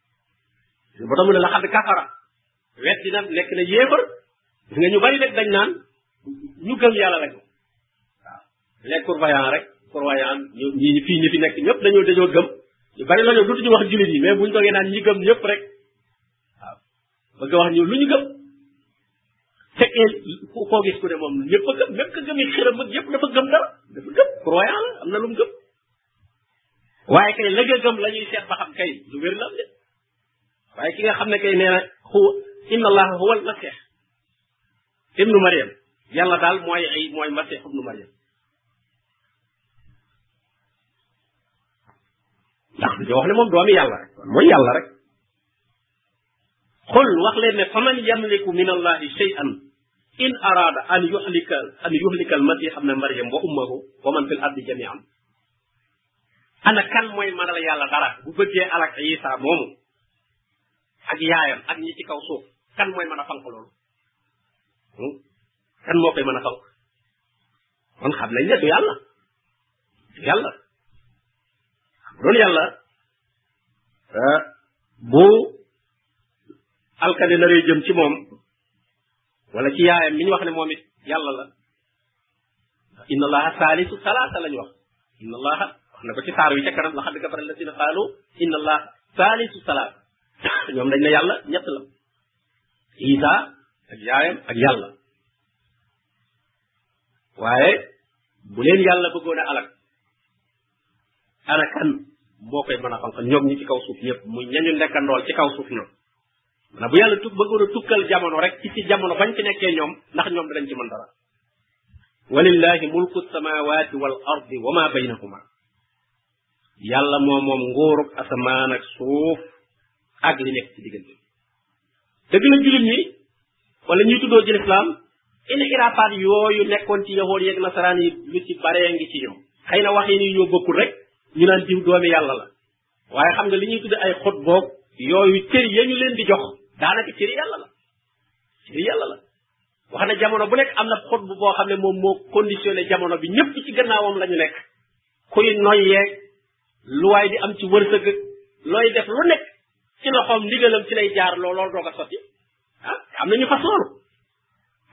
ba tax mu ne la xadd kafara wet dina nekk na yéefar gis nga ñu bari nag dañ naan ñu gëm yàlla lañu waaw les croyants rek croyants ñu ñi fii ñi fi nekk ñëpp dañoo dañoo gëm ñu bari la ñoo dutuñu wax jullit yi mais buñ toogee naan ñi gëm ñëpp rek waaw bëgg wax ñu lu ñu gëm fekkee koo gis ku ne moom ñëpp a gëm même que gëm yi xëram ak yëpp dafa gëm dara dafa gëm croyant la am na lu mu gëm waaye kay la nga gëm la ñuy seet ba xam kay lu wér la de waaye ki nga xam ne kay nee na xu inna allaha huwa al masih ibnu mariam yàlla daal mooy ay mooy masih ibnu mariam ndax dañoo wax ne moom doomi yàlla rek mooy yàlla rek xul wax leen ne faman yamliku min allahi shay'an in araada an yuhlika an yuhlika almasih ibna maryam wa ummahu wa man fil ardi jami'an ana kan mooy manal yàlla dara bu bëggee alak isa moomu ak yaayam ak ñi ci kaw suuf kan mooy mën a fanq loolu hmm? kan moo koy mën a fanq kon xam nañ ne du yàlla du yàlla bu doon yàlla ah, bu alkade naree jëm ci moom wala ci yaayam mi ñu wax ne moom it yàlla la inna allaha saalisu salaasa lañu wax inna allaha wax na ko ci saar wi ca kanam la xadd kafara alladina qaalu inna allaha saalisu salaasa ñoom dañ ne yàlla ñett la isa ak yaayam ak yàlla waaye bu leen yàlla bëggoon a alak ana kan moo koy mën a fanqal ñoom ñi ci kaw suuf ñëpp muy ñañu nekkandool ci kaw suuf ñoom na bu yàlla tu bëggoon a tukkal jamono rek ci ci jamono bañ ci nekkee ñoom ndax ñoom danañ ci mën dara walillahi mulku samawati wal ardi wa ma baynahuma yàlla moo moom nguurug asamaan ak suuf ak li nekk ci diggante dëgg la jullit ñi wala ñuy tuddoo ci lislaam inxiraafaat yooyu nekkoon ci yahood yeeg nasaraan yi lu ci baree ngi ci ñoom xëy na wax yi nii ñoo bokkul rek ñu naan diw doomi yàlla la waaye xam nga li ñuy tudde ay xot boog yooyu cër ya ñu leen di jox daanaka cëri yàlla la cëri yàlla la wax na jamono bu nekk am na xot bu boo xam ne moom moo conditionné jamono bi ñëpp ci gannaawam la ñu nekk kuy noyyeeg lu waay di am ci wërsëg looy def lu nekk ci loxoom ndigalam ci lay jaar loo loolu doog a sotti ah am na ñu fas loolu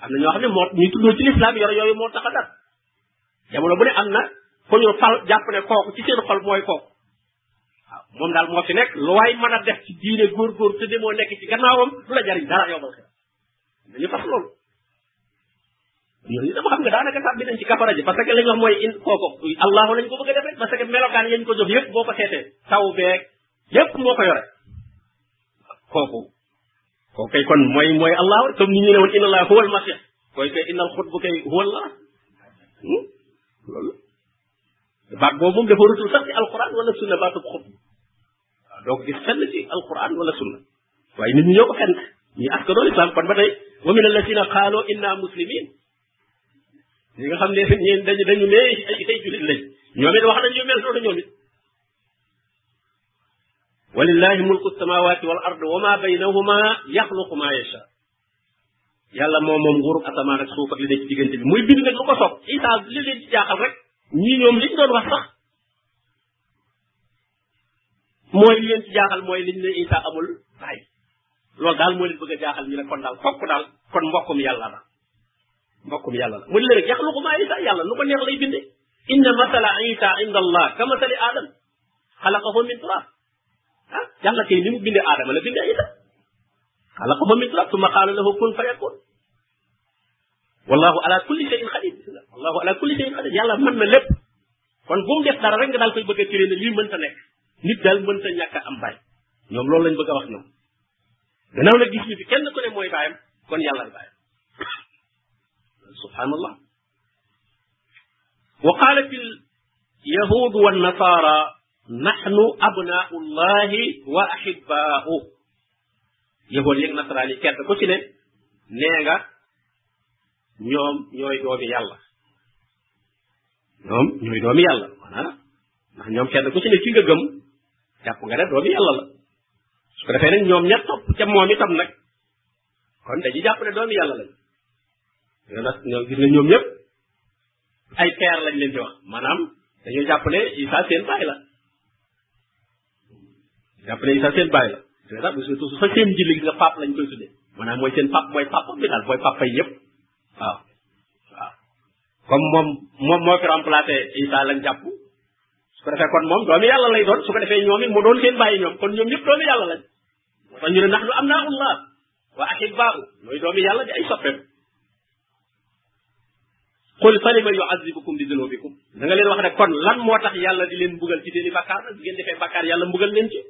am na ñoo xam ne moo ñuy tuddoo ci lislaam yor yooyu moo tax a dar jamono bu ne am na ko ñu fal jàpp ne kooku ci seen xol mooy kooku waaw moom daal moo fi nekk lu waay mën a def ci diine góor-góor te demoo nekk ci gannaawam du la jariñ dara yow dañu tax loolu ñooñu dama xam nga daanaka sax bi dañ ci kafara ji parce que lañ wax mooy in kooko allahu lañ ko bëgg a def rek parce que melokaan yañ ko jox yëpp boo ko seetee taw beeg yëpp moo ko yore kooku kooku kay kon mooy mooy allahu comme ni ñu ne woon inna allah huwa almasih koy kay innal xutbu kay huwa allah hmm? loolu baat boobu moom dafa rutul sax ci alquran wala sunna baatub xutbu waaw doo ko gis fenn ci alquran wala sunna waaye nit ñi ñoo ko fent ñi askanoo lislaam kon ba tey wa min alladina qaalu inna muslimin ñi nga xam ne ñeen dañu dañu ne ay ay julit lañ ñoom it wax nañ yu mel noonu ñoom it walillahi mulku samawati wal ard wa ma baynahuma yaxluqu ma yasha yàlla moom moom nguuru asamaan ak suuf ak li ne ci diggante bi muy bind nag lu ko soog isa li leen ci jaaxal rek ñii ñoom liñ doon wax sax mooy li leen ci jaaxal mooy liñ ne Isa amul baay loolu daal moo leen bëgg a jaaxal ñu ne kon daal fokk daal kon mbokkum yàlla la mbokkum yàlla la mu ne leen yaxluqu maa Isa yàlla nu ko neex lay binde inna masala Isa inda allah ka masali Adam xalaqahu min turab ah yàlla kay ni mu bindee Adama la bindee Isa xalaqahu min turab summa qaala lahu kun fa yakun wallahu ala kulli shay'in qadir wallahu ala kulli shay'in qadir yàlla mën na lépp kon bu mu def dara rek nga daal koy bëgg a téré ne lii mënta nekk nit daal mënta ñàkk a am baay ñoom loolu lañ bëgg a wax ñoom gannaaw la gis ñu fi kenn ku ne mooy baayam kon yàlla la baayam subhanallah wa qalat al yahud wa nasara nahnu abna'u allah wa ahibba'u yahud yeeg nasara yi kenn ku ci ne nee nga ñoom ñooy doomi yàlla ñoom ñooy doomi yàlla maanaam ndax ñoom kenn ku ci ne ki nga gëm jàpp nga ne doomi yàlla la su ko defee nag ñoom ña topp ca moom itam nag kon dañuy jàpp ne doomi yàlla lañ ñoo nag ñoo gis nga ñoom ñëpp ay peer lañ leen di wax maanaam dañoo jàpp ne Isa seen baay la jàpp ne Isa seen baay la te sax bu surtout sa seen ji léegi nga pap lañ koy tuddee maanaam mooy seen pap mooy papa bi daal mooy papa yi yëpp waaw comme moom moom moo fi remplacé Isa lañ jàpp su ko defee kon moom doomi yàlla lay doon su ko defee ñoom it mu doon seen bàyyi ñoom kon ñoom ñëpp doomi yàlla lañ moo tax ñu ne nax lu am naa ullah wa ahibbaahu mooy doomi yàlla di ay soppeem qul falima yuazibukum bi dunubikum da nga leen wax ne kon lan moo tax yàlla di leen mbugal ci seen i bakkaar nag bu ngeen defee bakkaar yàlla mbugal leen ci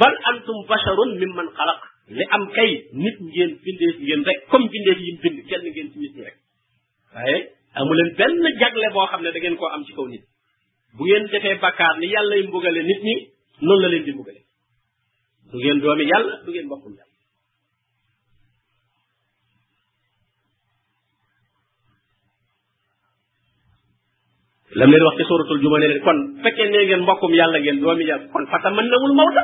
bal antum basharun mimman xalaq li am kay nit ngeen bindeef ngeen rek comme bindeef yi mu bind kenn ngeen ci nit ñi rek waaye amu leen benn jagle boo xam ne da ngeen koo am ci kaw nit bu ngeen defee bakkaar ni yàlla yi mbugale nit ñi noonu la leen di mbugale du ngeen doomi yàlla du ngeen bokkul yàlla lam leen wax ci suratul juma ne leen kon fekkee nee ngeen mbokkum yàlla ngeen doomi yàlla kon fata mën nawul mawta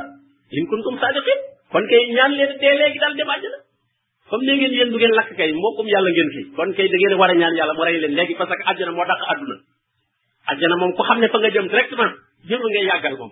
in kuntum sadiqin kon kay ñaan leen dee léegi daal dem àjjana comme nee ngeen yéen du ngeen lakk kay mbokkum yàlla ngeen fi kon kay da ngeen war a ñaan yàlla mu rey leen léegi parce que àjjana moo dàq àdduna àjjana moom ku xam ne fa nga jëm directement jëru ngay yàggal moom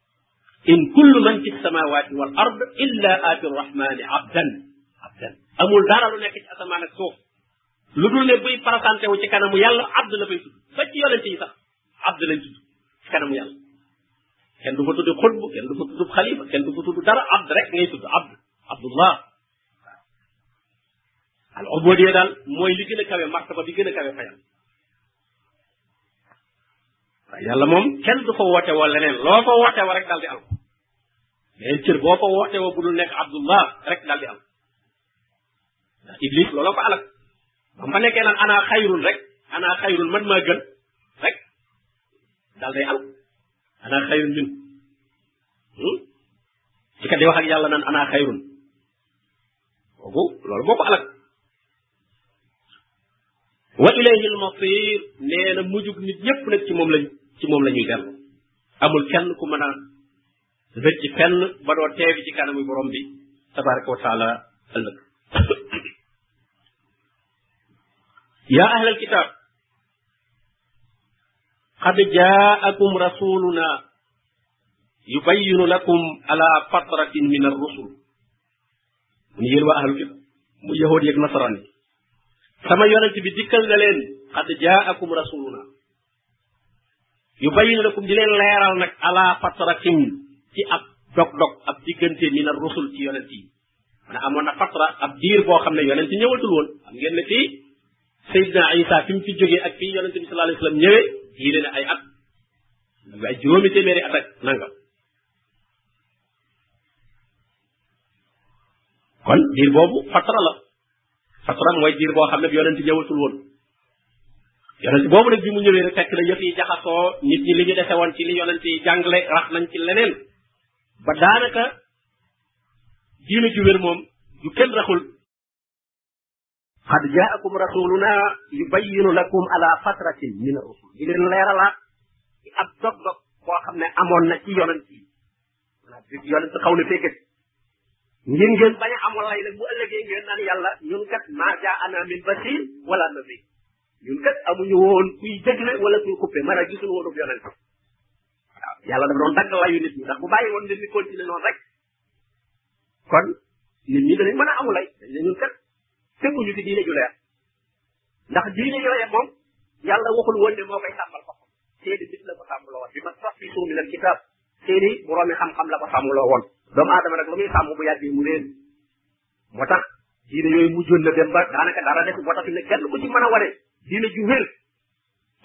in kullu man fi samawati wal ard illa ati rahmani abdan abdan amul dara lu nekk ci asamaan ak suuf lu dul ne buy présenté wu ci kanamu yàlla abd la fay tudd ba ci yonente yi sax abd lañ tudd ci kanamu yàlla kenn du fa tudd xutbu kenn du fa tudd xalifa kenn du fa tudd dara abd rek ngay tudd abd abdullah al ubudiyya daal mooy li gën a kawe martaba bi gën a kawe fa yàlla waaye yàlla moom kenn du ko woote woo leneen loo ko woote woo rek daal di am beneen cër boo ko woote woo bu dul nekk abdullah rek daal di am ndax iblis looloo ko alak ba mu fa nekkee naan ana xayrun rek ana xayrun man maa gën rek daal day am ana xayrun min hmm? ci kat di wax ak yàlla naan ana xayrun kooku loolu moo ko alak wa ilayhi al masir nee na mujug nit ñëpp nag ci moom lañ ci moom la ñuy dellu amul kenn ku mën a rëcc fenn ba doo teewi ci kanamu borom bi tabaraka wa taala ëllëg yaa ahlal kitaab qad jaakum rasuluna yubayyinu lakum ala fatratin min ar-rusul mu ne yéen waa ahlu kitaab mu yahood yeeg nasaraan yi sama yonent bi dikkal na leen xad jaakum rasuluna yubayyin lakum di leen leeral nag ala fatratin ci ab dog-dog ab diggante min ar rusul ci yonent yi mana amoon na fatra ab diir boo xam ne yonent ñëwatul woon xam ngeen ne fii Seydina Isa fi mu fi jógee ak fii yonent bi sallallahu alayhi wasallam ñëwee yii leen ay at ay juróomi téeméeri at ak nangam kon diir boobu fatra la fatra mooy diir boo xam ne yonent ñëwatul woon yonent boobu nag bi mu ñëwee rek fekk na yëf yi jaxasoo nit ñi li ñu dese woon ci li yonent yi jàngale rax nañ ci leneen ba daanaka diine ju wér moom ju kenn raxul xad jaakum rasuluna yubayyinu lakum ala fatratin min rusul di leen leeralaat ci ab dog dog boo xam ne amoon na ci yonent yi maanaam bi yonent xaw na fekk ngir ngeen bañ a amul lay nag bu ëllëgee ngeen naan yàlla ñun kat maa jaa ana min basir wala nabi ñun kat amuñu woon kuy dégle wala kuy coupé mën a gisul woon ub yonent waaw yàlla dafa doon dagg layu nit ñi ndax bu bàyyi woon nit ñi continué noonu rek kon nit ñi danañ mën a amulay dañ ne ñun kat teguñu ci diine ju leer ndax diine ju leer moom yàlla waxul woon ne moo koy sàmmal boppam seeni nit la ko sàmmloo woon bi ma sax fi suumi lan kitaab seeni boroomi xam-xam la ko sàmmloo woon doomu aadama nag lu muy sàmm bu yàggee mu réer moo tax diine yooyu mujjoon na dem ba daanaka dara def moo tax ne kenn ku ci mën a wane diine ju wér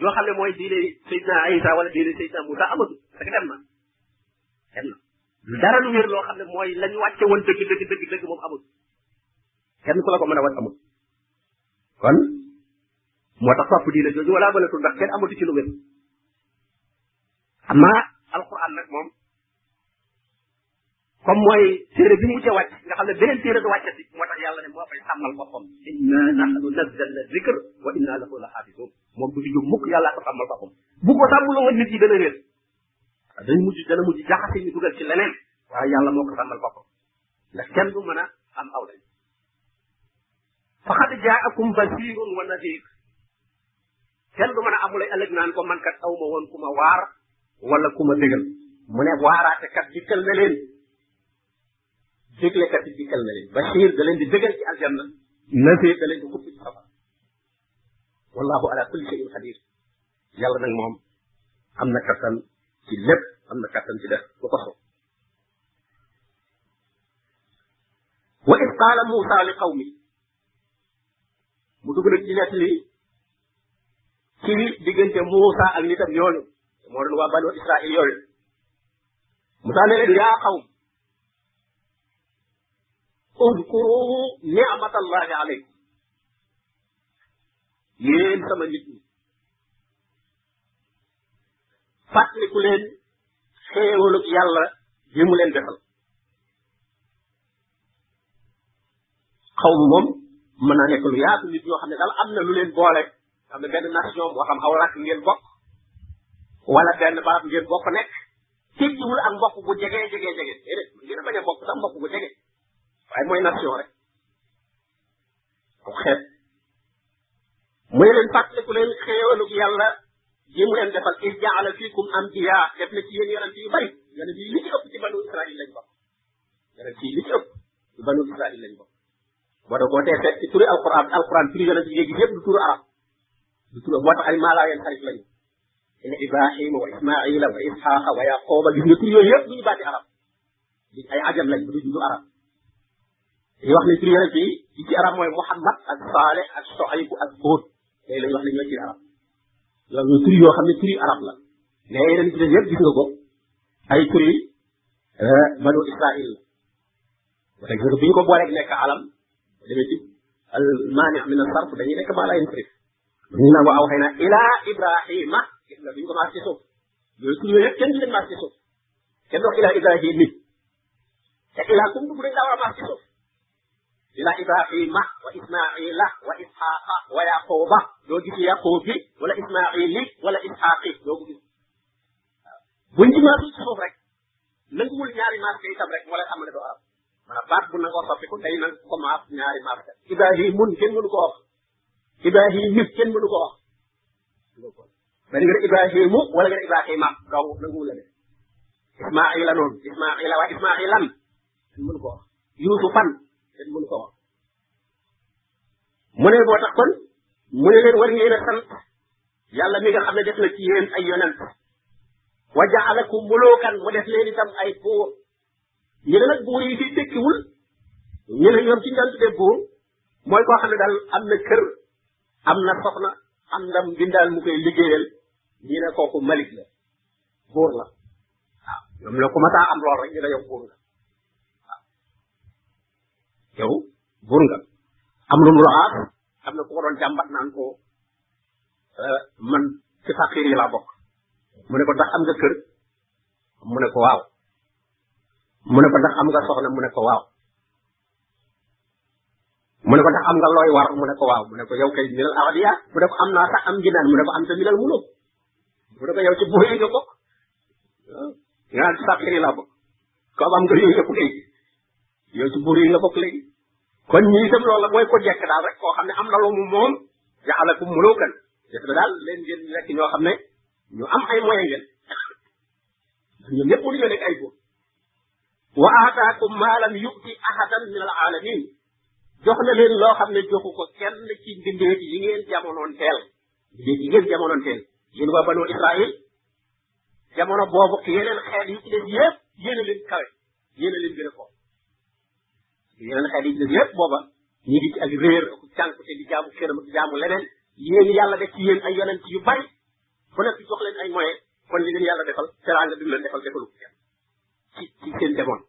yoo xam ne mooy diine Seydina Isa wala diine Seydina Moussa amatu parce que dem na dem na dara lu wér loo xam ne mooy lañ wàcce woon dëgg dëgg dëgg dëgg moom amul kenn ku la ko mën a wan amul kon moo tax topp diine jooju wala mënatul ndax kenn amatu ci lu wér amma alquran nag moom comme mooy téere bi mujj a wàcc nga xam ne beneen téere du wàccati moo tax yàlla ne moo koy sàmmal boppam inna nahnu nazzalna zikr wa inna lahu la xaafidun moom du fi jóg mukk yàlla ko sàmmal boppam bu ko sàmmul woon nit yi dana réer dañ mujj dana mujj jaxase ñu dugal ci leneen waaye yàlla moo ko sàmmal boppam ndax kenn du mën a am aw lañ faqad jaakum basirun wa nadir kenn du mën a amulay ëllëg naan ko man kat aw ma woon ku ma waar wala ku ma dëgal mu ne waaraate kat dikkal na leen déglekat yi dikkal na leen bashir da leen di dëgal ci aljanna nasir da leen di xuppi ci safar wallahu ala kulli shay'in qadir yàlla nag moom am na kattan ci lépp am na kattan ci def lu ko so wa id qaala muusa li qawmi mu dugg nag ci nett li ci diggante Muusa ak nitam yooyu moo doon waa banu Israil yooyu Muusa ne leen yaa xaw udkuru ni'matallahi alaykum yéen sama nit ñi fàttaliku leen xéewalug yàlla bi mu leen defal xaw mu moom mën naa nekk lu yaatu nit ñoo xam ne daal am na lu leen boole am na benn nation boo xam aw làkk ngeen bokk wala benn barab ngeen bokk nekk tekkiwul ak mbokk bu jege jege jege déedéet ngeen bañ a bokk sax mbokk bu jege waaye mooy nation rek aw xeet mu ne leen fàttaliku leen xéewalug yàlla ji mu leen defal is jaala fiikum ambiya def na ci yéen yonent yu bari yonent yi li ci ëpp ci banu israil lañ bokk yàlla ci li ëpp ci banu israël lañ bokk boo da koo tee fekk ci turi alquran alquran turi yonent yi léegi yëpp du turu arab du turu moo tax ay maalaa yeen xarit lañu ina ibrahima wa ismaila wa ishaqa wa yaquba gis nga tur yooyu yëpp duñu baati arab di ay ajam lañ du du arab yi wax ne tur yonent yi yi ci arab mooy muhammad ak saleh ak soayb ak hud day lañ wax ne ñoo ci arab loolu tur yoo xam ne turi arab la mais yeneen ci yëpp gis nga ko ay turi eh, banu israil la parce que bi ñu ko booleeg nekk alam demee ci al maani min al sarf dañuy nekk maa laa yusrif ñu naan wa awxayna ila ibrahima gis nga duñ ko maas ci suuf yooyu tur yooyu yëpp kenn du leen maas ci suuf kenn dox ila ibrahim nit te ila kum dugg dañ daa war a maas ci suuf ila ibrahima wa ismaila wa ishaqa wa yaquba doo gis yaqubi wala ismaili wala ishaqi doo ko gis buñ ci maatu ci foofu rek nanguwul ñaari maas ka itam rek moo lay xamal ne doo arab maanaam baat bu nangoo soppiku day nang ko maas ñaari maas ka ibrahimun kenn mënu ko wax ibrahimis kenn mënu ko wax dañ nga ne ibrahimu wala nga ne ibrahima donc nanguwul la de ismaila noonu ismaila waa ismailan kenn mënu ko wax yusufan kenn mënu ko wax mu ne boo tax kon mu ne leen war ngeen a sant yàlla mi nga xam ne def na ci yéen ay yonent wa jaalakum mulukan mu def leen itam ay buur ñu ne nag buur yi fi tekkiwul ñu ne ñoom ci ñaan tuddee buur mooy koo xam ne daal am na kër am na soxna am na mbindaan mu koy liggéeyal ñu ne kooku malik la buur la waaw ñoom la ku mataa am lool rek ñu ne yow buur la yow buur nga am lu mu loxaat am na ku ko doon jàmbat naan ko euh, man ci fàqir yi laa bokk mu ne ko ndax am nga kër mu ne ko waaw mu ne ko ndax am nga soxna mu ne ko waaw mu ne ko ndax am nga looy war mu ne ko waaw mu ne ko yow kay minal awliya mu ne ko am naa sax am jinaan mu ne ko am ta minal muluk mu ne ko yow ci buur yi nga bokk nga naan ci fàqir yi laa bokk ko am am nga yooyu yëpp kay yow ci buur yi nga bokk léegi kon ñi itam loolu la mooy ko jekk daal rek koo xam ne am na lu mu moom jaxalakum mulukan def na daal leen ngeen nekk ñoo xam ne ñu am ay moyen ngeen ñoom ñëpp mënuñoo nekk ay buur wa aataakum maa lam yu'ti ahadan min al alamin jox na leen loo xam ne joxu ko kenn ci mbindeef yi ngeen jamonoon teel mbindeef yi ngeen jamonoon teel yéen waa banu israil jamono boobu yeneen xeet yi ci des yëpp yéen a leen kawe yéen a leen gën a ko yeneen xeet yi def yépp booba ñu ngi ci ak réer ak cànk te di jaamu këram ak jaamu leneen yéen yàlla def ci yéen ay yonent yu bari ba nag jox leen ay moyen kon li leen yàlla defal teraanga bi mu leen defal defalu ko kenn ci ci seen demoon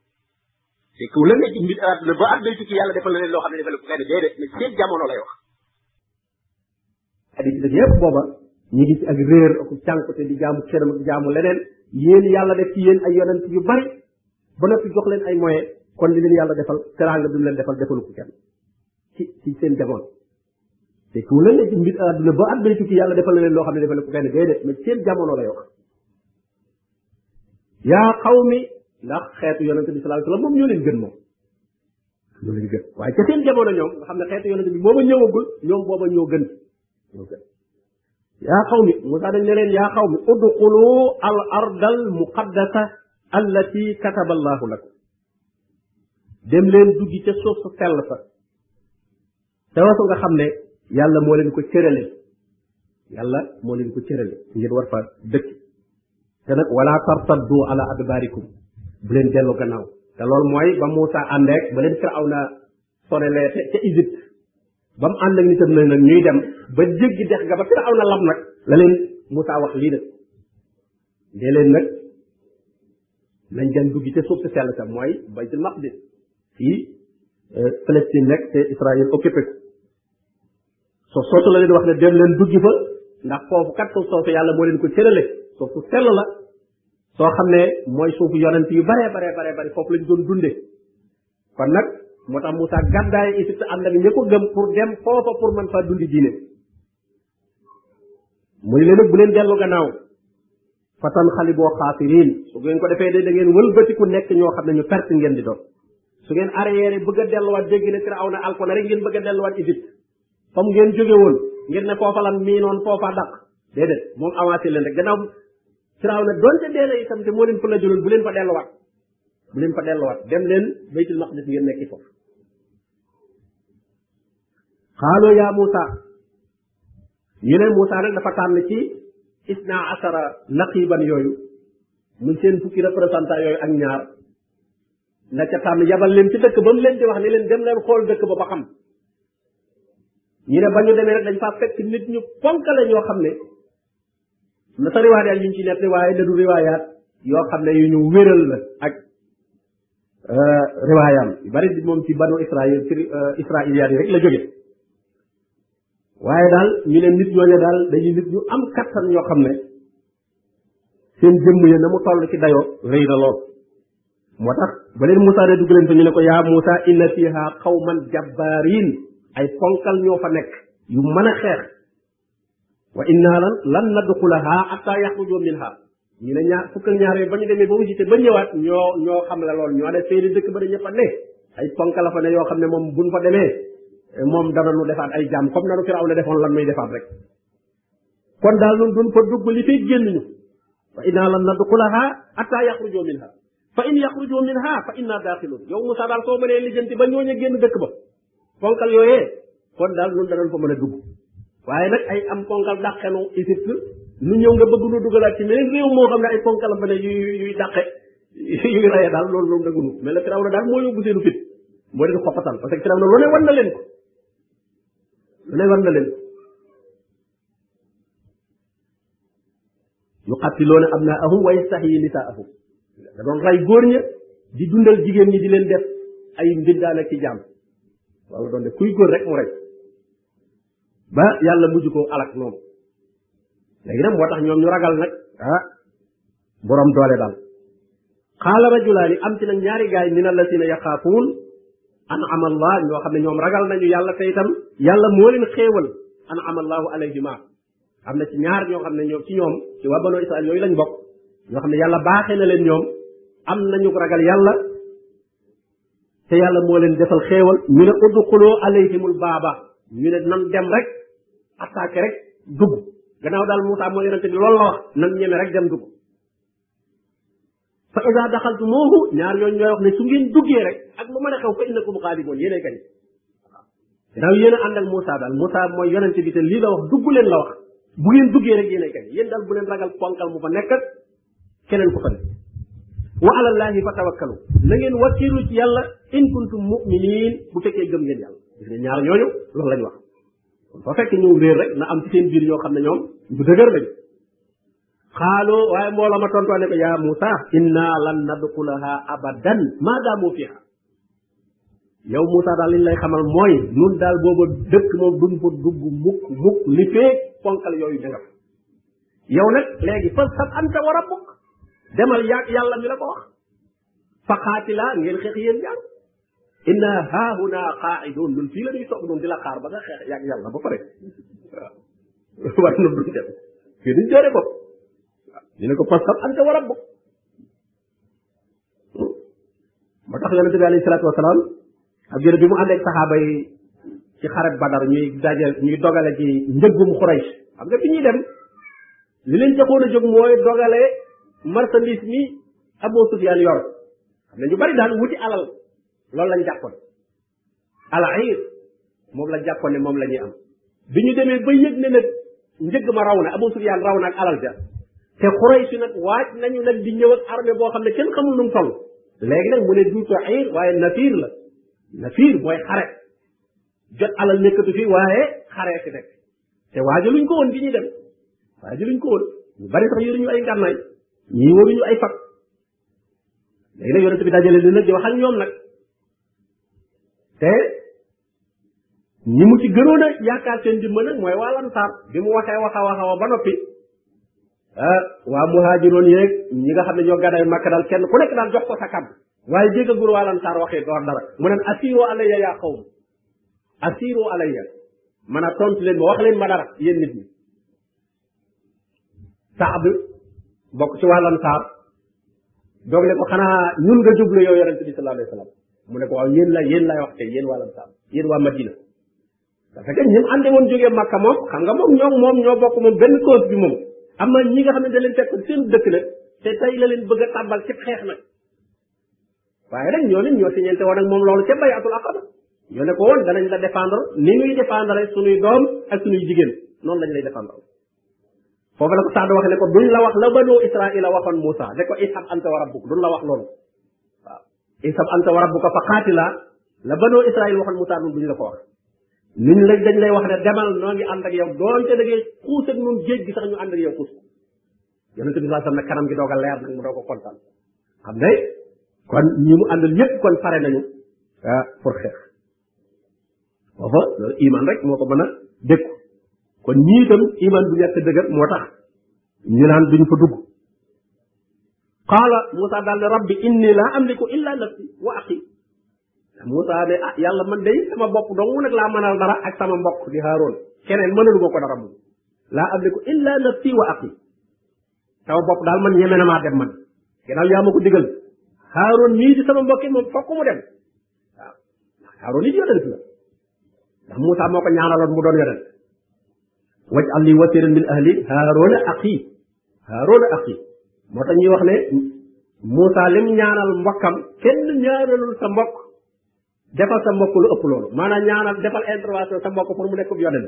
te ku la ne ci mbir àdduna ba àdduna tukki yàlla defal na leen loo xam ne defal ko kenn déedéet mais seen jamono lay wax xadis bi yépp booba ñu ngi ci ak réer ak cànkute di jaamu xéram ak jaamu leneen yéen yàlla def ci yéen ay yonent yu bari ba noppi jox leen ay moyen kon li leen yàlla defal teraanga bi mu leen defal defalu ko kenn ci ci seen jamono te ku leen ne ci mbir àdduna ba àdduna tukki yàlla defal leen loo xam ne defal ko kenn déedéet mais seen jamono lay wax yaa xaw mi ndax xeetu yonente bi sallallahu alayhi wasallam moom ñoo leen gën moom ñoo leen gën waaye ca seen jamono ñoom nga xam ne xeetu yonente bi booba ñëwagul ñoom booba ñoo gën ñoo gën yaa xaw mi Moussa dañ ne leen yaa xaw mi udxulu al ardal muqaddasa allati kataba allahu lakum dem leen duggi ca suuf sa sell sa tawassul nga xam ne yàlla moo leen ko cërale yàlla moo leen ko cërale ngeen war fa dëkk te nag wala tartaddu ala adbarikum bu leen dellu gannaaw te loolu mooy ba Moussa àndeek ba leen Firawna sonelee te ca Égypte ba mu ànd ak nitam na nag ñuy dem ba jéggi dex ga ba Firawna lam nag la leen Moussa wax lii nag dee leen nag nañ dem dugg ca suuf si sell sa mooy baytul maqdis fii euh, Palestine nekk te Israël occupé ko soo soosu la leen wax ne dem leen dugg fa ndax foofu kat suuf soosu yàlla moo leen ko cërale suuf su sell la soo xam ne mooy suufu yonent yu baree baree baree bari foofu lañ doon dunde kon nag moo tax Moussa gàddaay Égypte ànd ak ña ko gëm pour dem foofa pour mën faa dundi diine mu ne leen nag bu leen dellu gannaaw fa tan xali boo xaasiriin su ngeen ko defee de da ngeen wëlbatiku nekk ñoo xam ne ñu perte ngeen di doon su ngeen arrière bëgg a delluwaat dégg ne Firawna alko na rek ngeen bëgg a delluwaat Égypte fa mu ngeen jóge woon ngeen ne foofa lan mii noonu foofa dàq déedéet moom avancé leen rek gannaaw Firawna donte dee na itam te moo leen fa la jëloon bu leen fa delluwaat bu leen fa delluwaat dem leen baytul maqdis ngeen nekk foofu xaaloo yaa Moussa ñu ne Moussa nag dafa tànn ci isna asara naqiban yooyu mu seen fukki représentant yooyu ak ñaar la ca tànn yabal leen ci dëkk ba mu leen di wax ne leen dem leen xool dëkk ba ba xam ñu ne ba ñu demee rek dañ faa fekk nit ñu ponkale ñoo xam ne na sa riwaayaat yi ñu ci nettali waaye da du riwaayaat yoo xam ne yu ñu wéral la ak euh, riwaayam yu bari moom ci banu israil ci euh, israiliyaat yi rek la jóge waaye daal ñu ne nit ñooñu daal dañuy nit ñu am kattan yoo xam ne seen jëmm ya na mu toll ci dayoo rëy na lool moo tax ba leen Moussa de dugg leen fa ñu ne ko yaa Moussa inna fiha qawman jabbarin ay ponkal ñoo fa nekk yu mën a xeex wa inna lan lan nadxulaha hatta yaxruju minha ñu ne ñaar fukk ak ñaar yooyu ba ñu demee ba visité ba ñëwaat ñoo ñoo xam la lool ñoo ne seeni dëkk ba dañu fa ne ay ponk la fa ne yoo xam ne moom buñ fa demee moom dana nu defaat ay jaam comme nanu firaw la defoon lan may defaat rek kon daal nun duñ fa dugg li fay génn ñu wa inna lan nadxulaha hatta yaxruju minha fa in yaxruju minha fa inna daaxiluun yow Moussa daal soo mënee lijjanti ba ñooñu génn dëkk ba ponkal yooyee kon daal ñun danañ fa mën a dugg waaye nag ay am ponkal dàqenu Égypte nu ñëw nga bëgg nu dugalaat ci meneen réew moo xam ne ay ponkal fa ne yuy yuy dàqe yuy raye daal loolu loolu dëggunu mais la Firawna daal moo yóbbu seenu fit moo leen xopatal parce que Firawna lu ne wan na leen ko lu ne wan na leen ko yuqatiloona abnaahum wa yastaxyi nisaahum da doon rey góor ña di dundal jigéen ñi di leen def ay mbindaan ak ci jaam waaw doon def kuy góor rek mu rey ba yàlla mujj ko alak noonu léegi nag moo tax ñoom ñu ragal nag ah boroom doole daal xaala rajulaani am ci nag ñaari gaay min allasina yaxaafuun an amallah ñoo xam ne ñoom ragal nañu yàlla te itam yàlla moo leen xéewal an amallahu alayhima am na ci ñaar ñoo xam ne ñoom ci ñoom ci waa banu israel yooyu lañ bokk ñoo xam ne yàlla baaxee na leen ñoom am nañu ragal yàlla te yàlla moo leen defal xéewal ñu ne udxuloo alayhimul baaba ñu ne nan dem rek attaqué rek dugg gannaaw daal Moussa moo yonente bi loolu la wax nan ñeme rek dem dugg fa ida daxaltumuuhu ñaar ñooñu ñooy wax ne su ngeen duggee rek ak lu mën a xew fa innakum xaaliboon yéenay gañ gannaaw yéen a ànd ak Moussa daal Moussa mooy yonente bi te lii la wax dugg leen la wax bu ngeen duggee rek yéenay gañ yéen daal bu leen ragal ponkal mu fa nekk keneen ko fa def wa ala llahi fa tawakkalu na ngeen wakkilu ci yàlla in kuntum muminin bu fekkee gëm ngeen yàlla gis nga ñaar ñooñu loolu lañ wax kon fa fekk ñu réer rek na am ci seen biir ñoo xam ne ñoom bu dëgër lañ xaaloo waaye mbooloo ma tontoo ne ko yaa Muusa inna lan nadxulaha abadan maa daamu fiha yow Moussa daal liñ lay xamal mooy nun daal booba dëkk moom duñ fa dugg mukk mukk li fee ponkal yooyu ña nga fa yow nag léegi fa sab anta wa rabbuk demal yaag yàlla mi la ko wax fa xaatilaa ngeen xeex yéen ñaar inna haahuna qaaidun ñun fii la ñuy toog noonu di la xaar ba nga xeex yaag yàlla ba pare waaw war na duñ dem fii duñ joore bopp ñu ne ko fa sab anta wa rabbuk moo tax yonente bi alayhi salaatu wasalaam ak yonente bi mu ànd ak saxaaba yi ci xaret badar ñuy daje ñuy dogale ci njëggum Quraysh xam nga bi ñuy dem li leen taxoon a jóg mooy dogale marchandise mi Abu Sufyaan yor xam ne ñu bari daan wuti alal loolu lañ jàppoon al ayir moom la jàppoon ne moom la ñuy am bi ñu demee ba yëg ne nag njëg ma raw na Abu Sufyaan raw na ak alal ja te Quraysh nag waaj nañu nag di ñëw ak armée boo xam ne kenn xamul nu mu toll léegi nag mu ne duutu ayir waaye nafiir la nafiir mooy xare jot alal nekkatu fi waaye xare fi nekk te waajaluñ ko woon bi ñuy dem waajaluñ ko woon ñu bari sax yoruñu ay ngànnaay ñii waruñu ay fat léegi nag yonente bi dajale li nag di wax ak ñoom nag te ñi mu ci gënoon a yaakaar seen dimbal nag mooy waa lansaar bi mu waxee wax a wax a ba noppi ah waa muhaajiroon yeeg ñi nga xam ne ñoo gàddaay Makka daal kenn ku nekk daal jox ko sa kàddu waaye jéggagul waa lansaar waxee door dara mu neen asiiroo alayya yaa xawm asiiroo alayya man a tontu leen ma wax leen ma dara yéen nit ñi Saad bokk ci wàllan saar doog ne ko xanaa ñun nga jublu yow yonente bi sallallahu alayhi wa sallam mu ne ko waaw yéen la yéen laay wax tey yéen wàllan saar yéen waa Madina parce que ñun ànde woon jógee Makka moom xam nga moom ñoo moom ñoo bokk moom benn cause bi moom am na ñi nga xam ne da leen fekk seen dëkk nag te tey la leen bëgg a tàmbal ci xeex nag waaye rek ñoo leen ñoo siñente woon ak moom loolu ca bayatul aqaba ñoo ne ko woon danañ la défendre ni ñuy défendre suñuy doom ak suñuy jigéen noonu lañ lay défendre foofu la ko Saad wax ne ko duñ la wax la banu Israila waxoon Moussa ne ko ishab anta wa rabbuk duñ la wax loolu waaw ishab anta wa rabbuka fa qaatila la banu Israil waxoon Moussa duñ la ko wax niñ la dañ lay wax ne demal noo ngi ànd ak yow doonte da ngay xuus ak nun géej gi sax ñu ànd ak yow xuus yonent bi sallallahu alayhi wasallam kanam gi doog a leer nag mu doog a kontaan xam ne kon ñi mu àndal ñëpp kon pare nañu ah pour xeex foofa loolu iman rek moo ko mën a dékku kon ñii itam iman bu ñàkk dëgër moo tax ñu naan duñ fa dugg qaala Moussa daal ne rabbi inni laa amliku illa nafsi wa axi Moussa ne ah yàlla man day sama bopp dong nag laa mënal dara ak sama mbokk di Haaroon keneen mënalu ma ko dara moom laa amliku illa nafsi wa axi sama bopp daal man ñeme na maa dem man gannaaw yaa ma ko digal Haaroon mii di sama mbokk moom fokk mu dem waaw Haaroon it yonent la ndax Moussa moo ko ñaanaloon mu doon yonent waj al li wasiran min ahli Haaruna axi Haaruna axi moo tax ñuy wax ne Moussa lim ñaanal mbokkam kenn ñaanalul sa mbokk defal sa mbokk lu ëpp loolu maanaam ñaanal defal intervention sa mbokk pour mu nekk yonent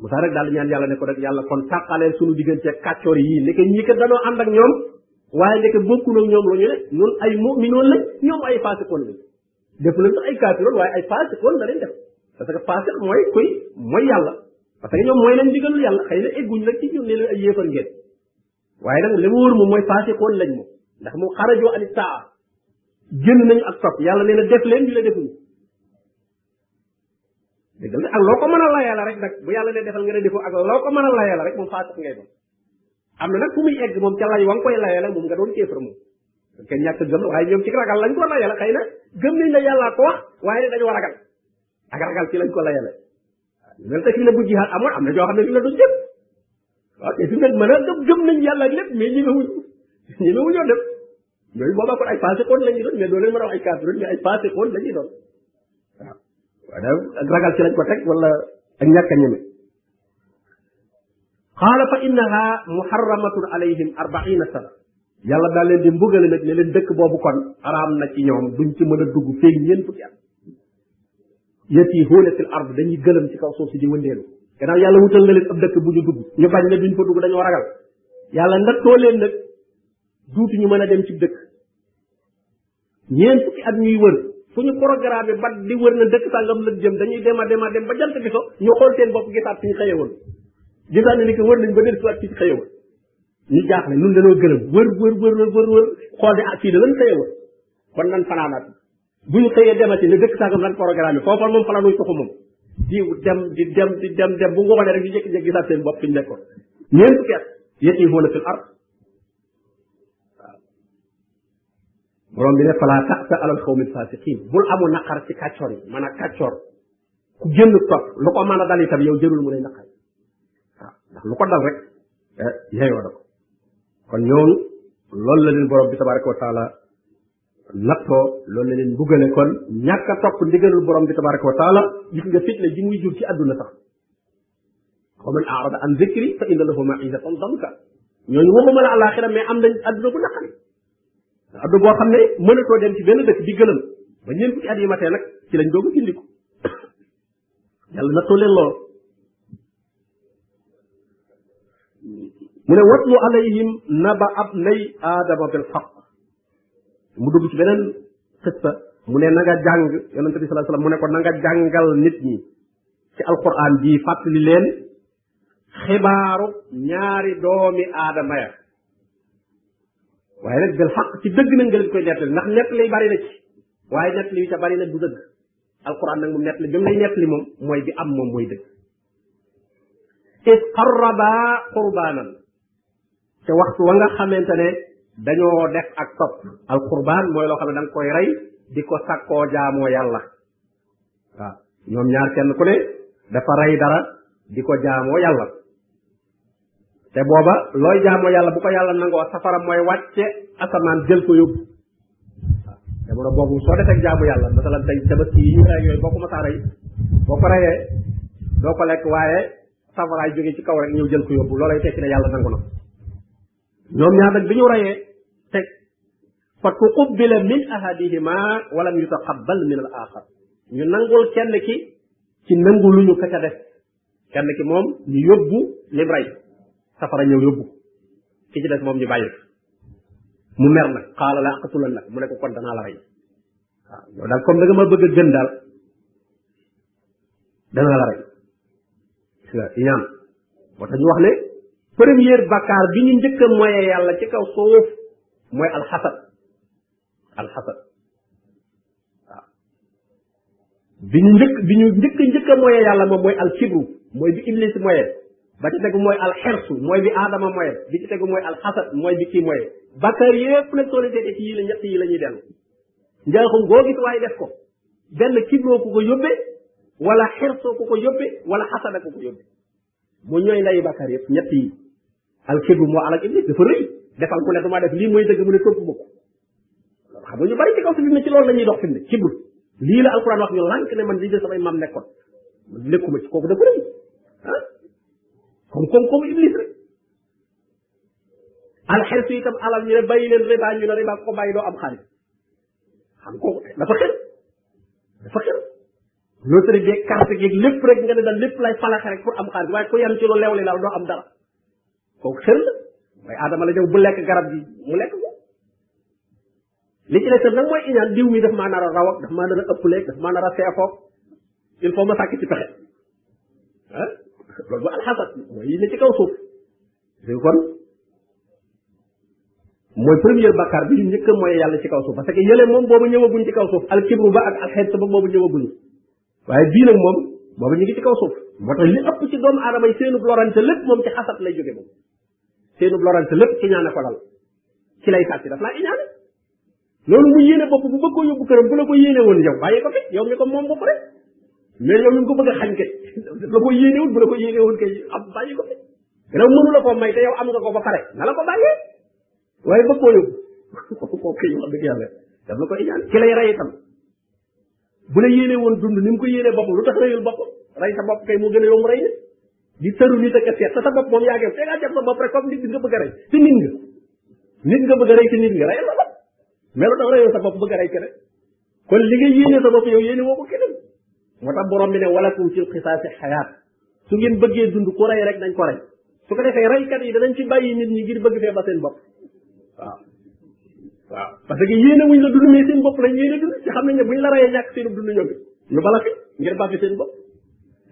Moussa rek daal ñaan yàlla ne ko rek yàlla kon tàqaleen suñu diggante kàccoor yi nekk ñii kat danoo ànd ak ñoom waaye nekk bokkul ak ñoom la ñu ne ñun ay mu'minoon lañ ñoom ay faasikoon lañ def lañ sax ay kaafiroon waaye ay faasikoon la leen def parce que faasik mooy kuy mooy yàlla parce que ñoom mooy leen digalul yàlla xëy na egguñ nag ci ñun ne leen ay yéefar ngeen waaye nag li ma wóor moom mooy faasikoon lañ moom ndax moom xarajoo ani saa génn nañu ak topp yàlla nee na def leen ñu la defuñu dëggal na ak loo ko mën a layee la rek nag bu yàlla ne defal nga ne defoo ak loo ko mën a layee la rek moom faasiq ngay doon am na nag fu muy egg moom ca lay wa nga koy layee la moom nga doon kéefar moom kenn ñàkk gëm la waaye ñoom ci ragal lañ ko layee la xëy na gëm nañ la yàllaa ko wax waaye ne dañoo ragal ak ragal ci lañ ko layee la mel te fii la bu jihaad amoon am na ñoo xam ne fi la duñ jëm waaw te fi mu ne mën a gëm gëm nañ yàlla ak lépp mais ñemewuñ ñemewuñoo dem ñooñu boobaa kon ay passé koon la ñuy doon mais doo leen mën a wax ay kaafiroon mais ay passé koon la ñuy doon waaw waaye daal ak ragal ci lañ ko teg wala ak ñàkk a ñeme xaala fa innaha muharramatun alayhim arbaina sana yàlla daal leen di mbugale nag ne leen dëkk boobu kon araam na ci ñoom duñ ci mën a dugg feeg ñeent fukki at yët yi hóole fil ard dañuy gëlëm ci kaw suuf si di wëndeelu gannaaw yàlla wutal na leen ab dëkk bu ñu dugg ñu bañ ne duñ fa dugg dañoo ragal yàlla ndattoo leen nag duutu ñu mën a dem ci dëkk ñeent fukki at ñuy wër fu ñu programme ba di wër na dëkk sàngam la jëm dañuy dem a dem a dem ba jant bi so ñu xool seen bopp gisaat fi ñu xëye woon gisaat ne ni ko wër nañ ba del siwaat fi ñu xëye woon ñu jaaxle nun dañoo gërëm wër wër wër wër wër xool ne ah fii da lan xëye woon kon nan fanaanaat bu ñu xëyee demati ne dëkk sàngam lan programme foofa moom fa la nuy toxu moom di dem di dem di dem dem bu ngoonee rek ñu jékki-jékki gisaat seen bopp fi ñu nekkoon ñeent fukki at yatiihuuna fil ard borom bi ne fala taxsa alal xawmi fasiqin bul amu naqar ci kàccoor yi man a kàccoor ku génn topp lu ko mën a dal itam yow jërul mu lay naqar waaw ndax lu ko dal rek eh, yeyoo da ko kon ñoonu loolu la leen borom bi tabaraka wa taala nattoo loolu la leen buggale kon ñàkk a topp ndigalul borom bi tabaraka wa taala gis nga fitna ji muy jur ci àdduna sax wa man arada an zikri fa inna lahu maisatan danka ñooñu waxuma la alaxira mais am nañ àdduna bu naqari àdduna boo xam ne mënatoo dem ci benn dëkk di gëlëm ba ñeen fukki at yi matee nag ci lañ doog a gindiku yàlla nattoo leen lool mu ne watlu alayhim naba ab nay aadama bil xaq mu dugg ci beneen xista mu ne na nga jàng yonente bi sallallahu alayhi wasallam mu ne ko na nga jàngal nit ñi ci alquran bii fàttali leen xibaaru ñaari doomi aadama ya waaye nag bil xaq ci dëgg nag nga leen koy nettali ndax nett lay bari na ci waaye nett li ca bari na du dëgg alquran nag moom nett li bi mu lay nett li moom mooy bi am moom mooy dëgg is qarraba qurbaanan te waxtu wa nga xamante ne dañoo def ak topp al qurbaan mooy loo xam ne da nga koy rey di ko sakkoo jaamoo yàlla waaw ñoom ñaar kenn ku ne dafa rey dara di ko jaamoo yàlla te booba looy jaamoo yàlla bu ko yàlla nangoo safara mooy wàcce asamaan jël ko yóbbu jamono boobu soo defee jaamu yàlla masalan tey tabaski yi ñu rey yooyu boo ko masaa rey boo ko reyee doo ko lekk waaye safaraay jógee ci kaw rek ñëw jël ko yóbbu loolay tekki ne yàlla nangu na ñoom ñaar nag bi ñu rayee teg fa tuqubila min ahadihima walam yutaqabbal min al axar ñu nangul kenn ki ci nangu lu ñu fekk a def kenn ki moom ñu yóbbu lim rey safara ñëw yóbbu ki ci des moom ñu bàyyi mu mer nag xaala la aqtulan nag mu ne ko kon danaa la rey waaw yow daal comme da nga ma bëgg a gën daal dana la rey iñaan moo tax ñu wax ne première bakkaar bi ñu njëkk a moye yàlla ci kaw suuf mooy alxasad alxasad waaw bi ñu njëkk bi ñu njëkk njëkk a moye yàlla moom mooy alkibru mooy bi iblis moye ba ci tegu mooy alxersu mooy bi aadama moye bi ci tegu mooy alxasad mooy bi kii moye bakkaar yépp nag soo leen seetee ci yii la ñett yi la ñuy dellu njaaxum goo gis waaye def ko benn kibroo ko ko yóbbee wala xersoo ko ko yóbbee wala xasada ko ko yóbbee mu ñooy ndayi bàkkaar yëpp ñett yi al kibru moo alak iblis dafa rëy defal ku ne du ma def lii mooy dëgg mu ne topp ma ko xam nga ñu bari ci kaw si fi mu ne ci loolu la ñuy dox fi mu ne kibru lii la alquran wax ñu lànk ne man lii de samay maam nekkoon man nekkuma ci kooku dafa rëy ah comme comme comme iblis rek alxersu itam alal ñu ne bàyyi leen riba ñu ne riba ko bàyyi doo am xaalis xam ko dafa xel dafa xel loterie beeg carte geeg lépp rek nga ne daal lépp lay falaxe rek pour am xaalis waaye ku yem ci lu lew li daal doo am dara kooku xel la waaye aadama la ñëw bu lekk garab gi mu lekk ko li ci des nag mooy iñaan diw mi daf maa nar a raw ak daf maa nar a ëpp léeg daf maa nar a seefoog il faut ma sàkk ci pexe ah loolu bu alxasad mooy yi ne ci kaw suuf léegi kon mooy première bakkaar bi ñu njëkk a mooy yàlla ci kaw suuf parce que yële moom boobu ñëwaguñ ci kaw suuf alkibru ba ak alxeet ba boobu ñëwaguñ waaye bii nag moom boobu ñu ngi ci kaw suuf moo tax li ëpp ci doomu aadama yi seenub lorante lépp moom ci xasat lay jóge moom seenub lorante lépp ci ñaane ko dal ci lay sàcc daf laa iñaane loolu mu yéene bopp bu bëgg ko yóbbu këram bu la ko yéene woon yow bàyyi ko fi yow mi ko moom bopp rek mais yow mi ko bëgg a xañ kay la ko yéene woon bu la ko yéene woon kay am bàyyi ko fi gannaaw mënu la ko may te yow am nga ko ba pare na la ko bàyyee waaye bëgg koo yóbbu kooku kay wax dëgg yàlla daf la ko iñaan ki lay rey itam bu la yéene woon dund ni mu ko yéene boppam lu tax reyul boppam rey sa bopp kay moo gën a yomb rey nit di tëru nit ak a seet sa sa bopp moom yaa ngi te ngaa jàpp sa bopp rek comme nit nga bëgg a rey te nit nga nit nga bëgg a rey te nit nga reyal sa bopp mais lu tax reyoo sa bopp bëgg a rey keneen kon li nga yéene sa bopp yow yéene woo ko keneen moo tax borom bi ne walakum fil qisaasi xayaat su ngeen bëggee dund ku rey rek dañ ko rey su ko defee reykat yi danañ ci bàyyi nit ñi ngir bëgg fee ba seen bopp waaw waaw parce que yéene wuñ la dund mais seen bopp lañ yéene dund ci xam nañ ne buñ la reyee ñàkk seen dund ñoom ñu bala fi ngir bàgg seen bopp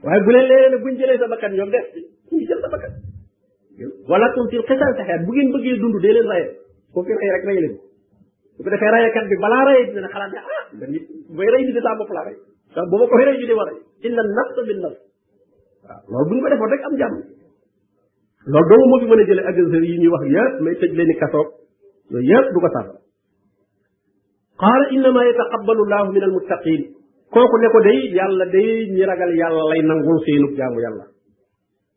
waaye bu leen leeree ne buñ jëlee sa bakkan ñoom def ci ñu jël sa bakkan wala kum fil xisal sa xeet bu ngeen bëggee dund dee leen rayee ko fi rey rek rey leen bu ko defee rayekat bi balaa rayee dina xalaat ne ah da nit bay rey nit saa bopp laa rey te bu ma ko rey ñu di war a inna nafsa bin nafs waaw loolu bu ñu ko defoon rek am jàmm loolu doomu moo fi mën a jëlee agresseur yi ñuy wax yëpp may tëj leen i kasoog yooyu yëpp du ko sàmm qaala innama yataqabbalu llahu min almuttaqin kooku ne ko day yàlla day ñi ragal yàlla lay nangul seenub jaamu yàlla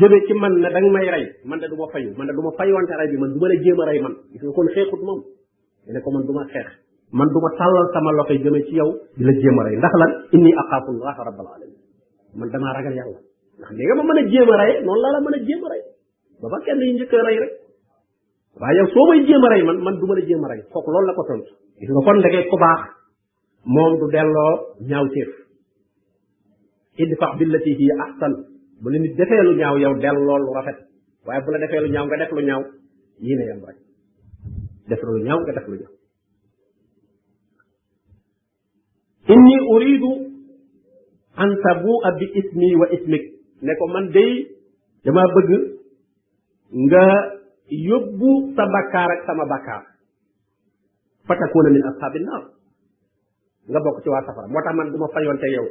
jëme ci man ne danga may rey man de du ma fayu man de du ma fayuwante rey bi man du ma la jéem a rey man gis nga kon xeexut moom ne ko man du ma xeex man du ma tàllal sama loxo jëme ci yow di la jéem a rey ndax lan inni axaafu allah rabbal alamin man damaa ragal yàlla ndax li nga ma mën a jéem a rey noonu laa la mën a jéem a rey ba ba kenn yu njëkk a rey rek waaye yow soo may jéem a rey man man du ma la jéem a rey kooku loolu la ko tontu gis nga kon ndeke ku baax moom du delloo ñaaw téef idfa billati hiya ahsan bu la nit defee lu ñaaw yow delloo lu rafet waaye bu la defee lu ñaaw nga def lu ñaaw yii na yem rek def lu ñaaw nga def lu ñaaw inni uridu an tabua bi ismi wa ismik ne ko man day dama bëgg nga yóbbu sa bakkaar ak sama bakkaar fa takuna min ashabi naar nga bokk ci waa safara moo tax man du ma fayoonte yow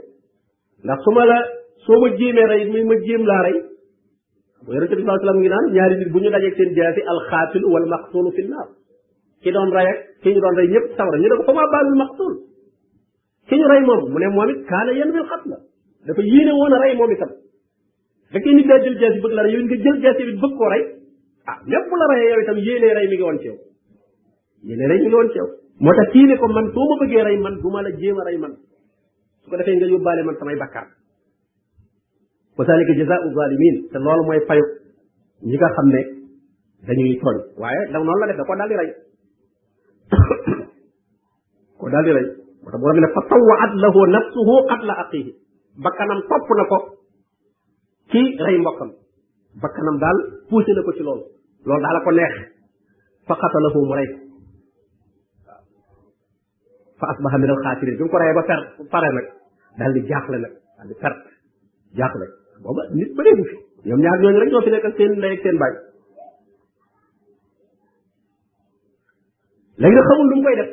ndax su ma la soo ma jéemee rey mi ma jéem laa rey yonente bi sallallahu alayhi wasallam ngi naan ñaari nit bu ñu dajeeg seen jaasi alxaatil wal maqtulu fi naar ki doon rey ak ki ñu doon rey ñëpp sawara ñu ne ko fa maa baalul maqtul ki ñu rey moom mu ne moom it kaana yan wil xat la dafa yéene woon a rey moom itam da koy nit daa jël jaasi bëgg la rey yow nga jël jaasi bi bëgg koo rey ah même bu la reyee yow itam yéene rey mi ngi woon ci yow yéene rey mi ngi woon ci yow moo tax kii ne ko man soo ma bëggee rey man du ma la jéem a rey man su ko defee nga yóbbaale man samay bakkaar wa zalika jazaa'u zalimin te loolu mooy fayu ñi nga xam ne dañuy tooñ waaye da noonu la def da ko daal di rey ko daal di rey moo tax borom bi ne fa tawaat lahu nafsuhu qatla aqihi bakkanam topp na ko ci rey mbokkam bakkanam daal poussé na ko ci loolu loolu daal a ko neex fa qatalahu mu rey fa asbaha min alxaasirin bi mu ko reyee ba per pare nag daal di jaaxle nag daal di perte jaaxle booba nit ba dee fi ñoom ñaar ñooñu rek ñoo fi nekk ak seen ndey ak seen baay léegi nag xamul lu mu koy def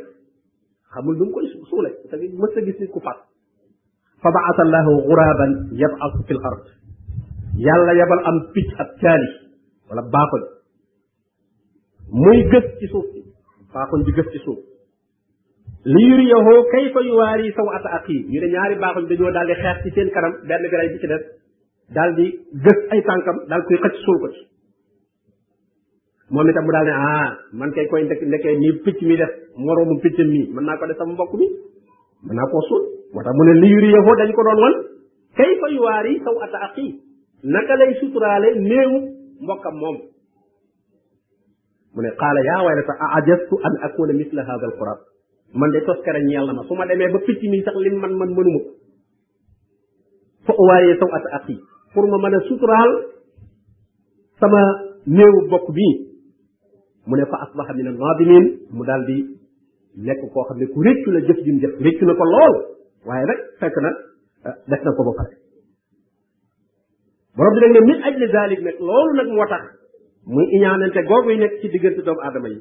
xamul lu mu koy suule parce que mës a gis nit ku faat fa baasa allahu guraban yabasu fi l ard yàlla yabal am picc ab caali wala baaxoñ muy gës ci suuf si baaxoñ bi gës ci suuf li yuriyahu kayfa yuwaari saw ata aqi ñu ne ñaari baaxoñ dañoo daal di xeex ci seen kanam benn bi rey bi ci des daal di gës ay tànkam daal koy xëcc suul ko ci moom itam mu daal ne ah man kay koy ndek ndekee nii picc mi def moroomu piccam mi mën naa ko def sama mbokk mi mën naa koo suul moo tax mu ne li yuri yëfoo dañ ko doon wan kay fa yuwaari saw ata aqi naka lay suturaale néewu mbokkam moom mu ne qaala yaa waylata a ajastu an akuna misla hada alquran man de tos kere ñeel na ma su ma demee ba picc mi sax lim man man mënuma fa uwaaree saw at axi pour ma mën a suturaal sama néewu bokk bii mu ne fa asbaha min an-naadimin mu daal di nekk koo xam ne ku réccu la jëf jim jëf réccu na ko lool waaye nag fekk na eh, def na ko ba pare borom bi nag ne min ajli zalik nag loolu nag moo tax muy iñaanante googu yi nekk ci diggante doomu aadama yi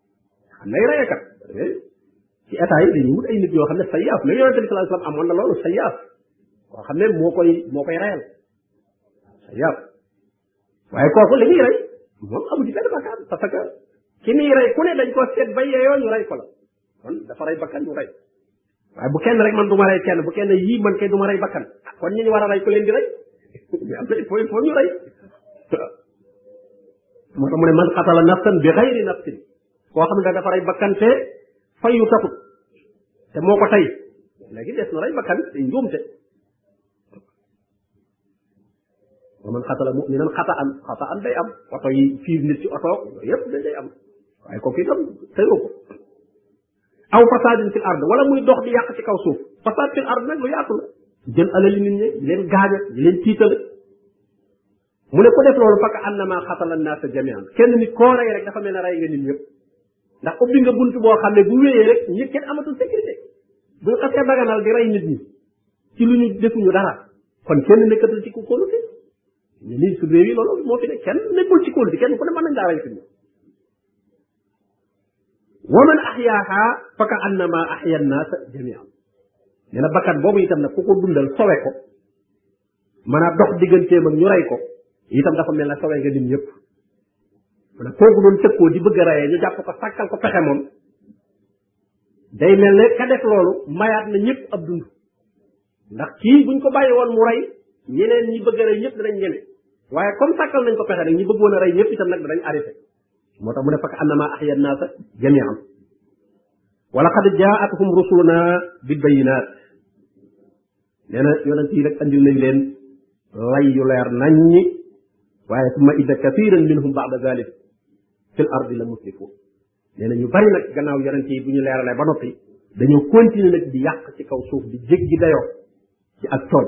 am nay reyekat ci état yi dañuy wut ay nit yoo xam ne sayyaaf la yonente bi sallallahu alayhi wasallam amoon na loolu sayyaaf koo xam ne moo koy moo koy reyal sayyaaf waaye kooku li ñuy rey moom amu ci benn bakkaar parce que ki muy rey ku ne dañ ko seet ba yeeyoo ñu rey ko la kon dafa rey bakkan ñu rey waaye bu kenn rek man du ma rey kenn bu kenn yii man kay du ma rey bakkan kon ñu ñu war a rey ku leen di rey il faut il faut ñu rey moo tax mu ne man xatala nafsan bi xayri nafsin koo xam ne dafa rey bakkan te fayu taxut te moo ko tey léegi des na rey bakkan te njuumte wa man xatala muminan xata an xata an day am oto yi fiir nit ci oto yooyu yëpp day am waaye kooku itam tëyoo ko aw fasaadin fil ard wala muy dox di yàq ci kaw suuf fasaad fil ard nag lu yaatu la jël alali nit ñi leen gaaña leen tiitale mu ne ko def loolu fakk annama xatala naasa jamian kenn nit koo rey rek dafa mel ne rey nga nit ñëpp ndax ubbi nga bunt boo xam ne bu wéyee rek ñi kenn amatul sécurité bu ñu xasee daganal di rey nit ñi ci lu ñu defuñu dara kon kenn nekkatul ci ku kóolute ñu nii su réew yi loolu moo fi ne kenn nekkul ci kóolute kenn ku ne mën nañ daa rey fi wa man axyaaha fa ka annama axya nnaasa jamian nee na bakkan boobu itam nag ku ko dundal sowe ko mën a dox digganteem ak ñu rey ko itam dafa mel ne sowe nga nit ñëpp maanaam kooku doon tëkkoo di bëgg a reyee ñu jàpp ko sàkkal ko pexe moom day mel ne ka def loolu mayaat na ñëpp ab dund ndax kii buñ ko bàyyi woon mu rey ñeneen ñi bëgg a rey ñëpp danañ ñeme waaye comme sàkkal nañ ko pexe nag ñi bëggoon a rey ñëpp itam nag danañ arrêté moo tax mu ne fakk annama ahya naasa jamian wa laqad jaatuhum rusuluna bil bayinat nee na yonent yi rek andil nañ leen lay yu leer naññi waaye summa idda kathiran minhum ba'da zalik fil ardi la musrifun nee na ñu bari nag gannaaw yonent yi bu ñu leeralee ba noppi dañoo continuer nag di yàq ci kaw suuf di jéggi dayoo ci ak tooñ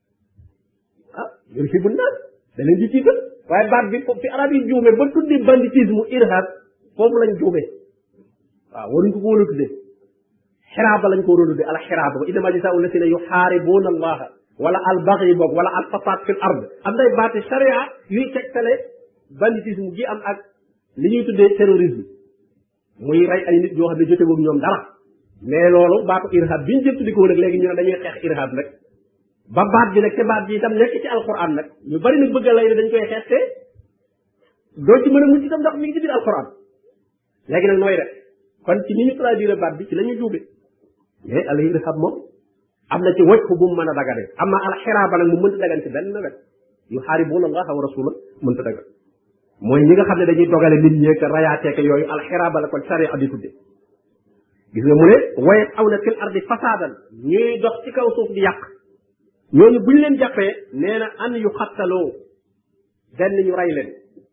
ah yéen fi bu naan da leen di tiital waaye baat bi fi arab yi juume ba tuddi banditisme irhab foofu lañ juume waaw waruñ ko ko war a tuddee xiraaba lañ ko war a tuddee al xiraaba ba innama jasaa'u lasina yuxaaribuuna allaha wala al baxyi boog wala al fasaad fil ard am day baati sharia yuy tegtale banditisme gi am ak li ñuy tuddee terrorisme muy rey ay nit ñoo xam ne jote woon ñoom dara mais loolu baatu irhab bi ñu jëfandikoo nag léegi ñu ne dañuy xeex irhab nag ba baat bi nag te baat bi itam nekk ci alquran nag ñu bari nag bëgg a lay dañ koy xeex te doo ci mën a mucc itam ndax mi ngi ci biir alquran léegi nag nooy def kon ci ni ñu traduire baat bi ci la ñu juube mais al irhab moom am na ci wàcc bu mu mën a dagane am na alxiraaba nag mu mënta dagan ci benn wet yu xaaribuuna allaha wa rasula mënta dagan mooy ñi nga xam ne dañuy dogale nit ñeeg rayaateek yooyu alxiraaba la ko sariya di tudde gis nga mu ne wayet aw na fil ardi fasaadan ñuy dox ci kaw suuf di yàq ñooñu buñ leen jàppee nee na an yu xattaloo benn ñu rey leen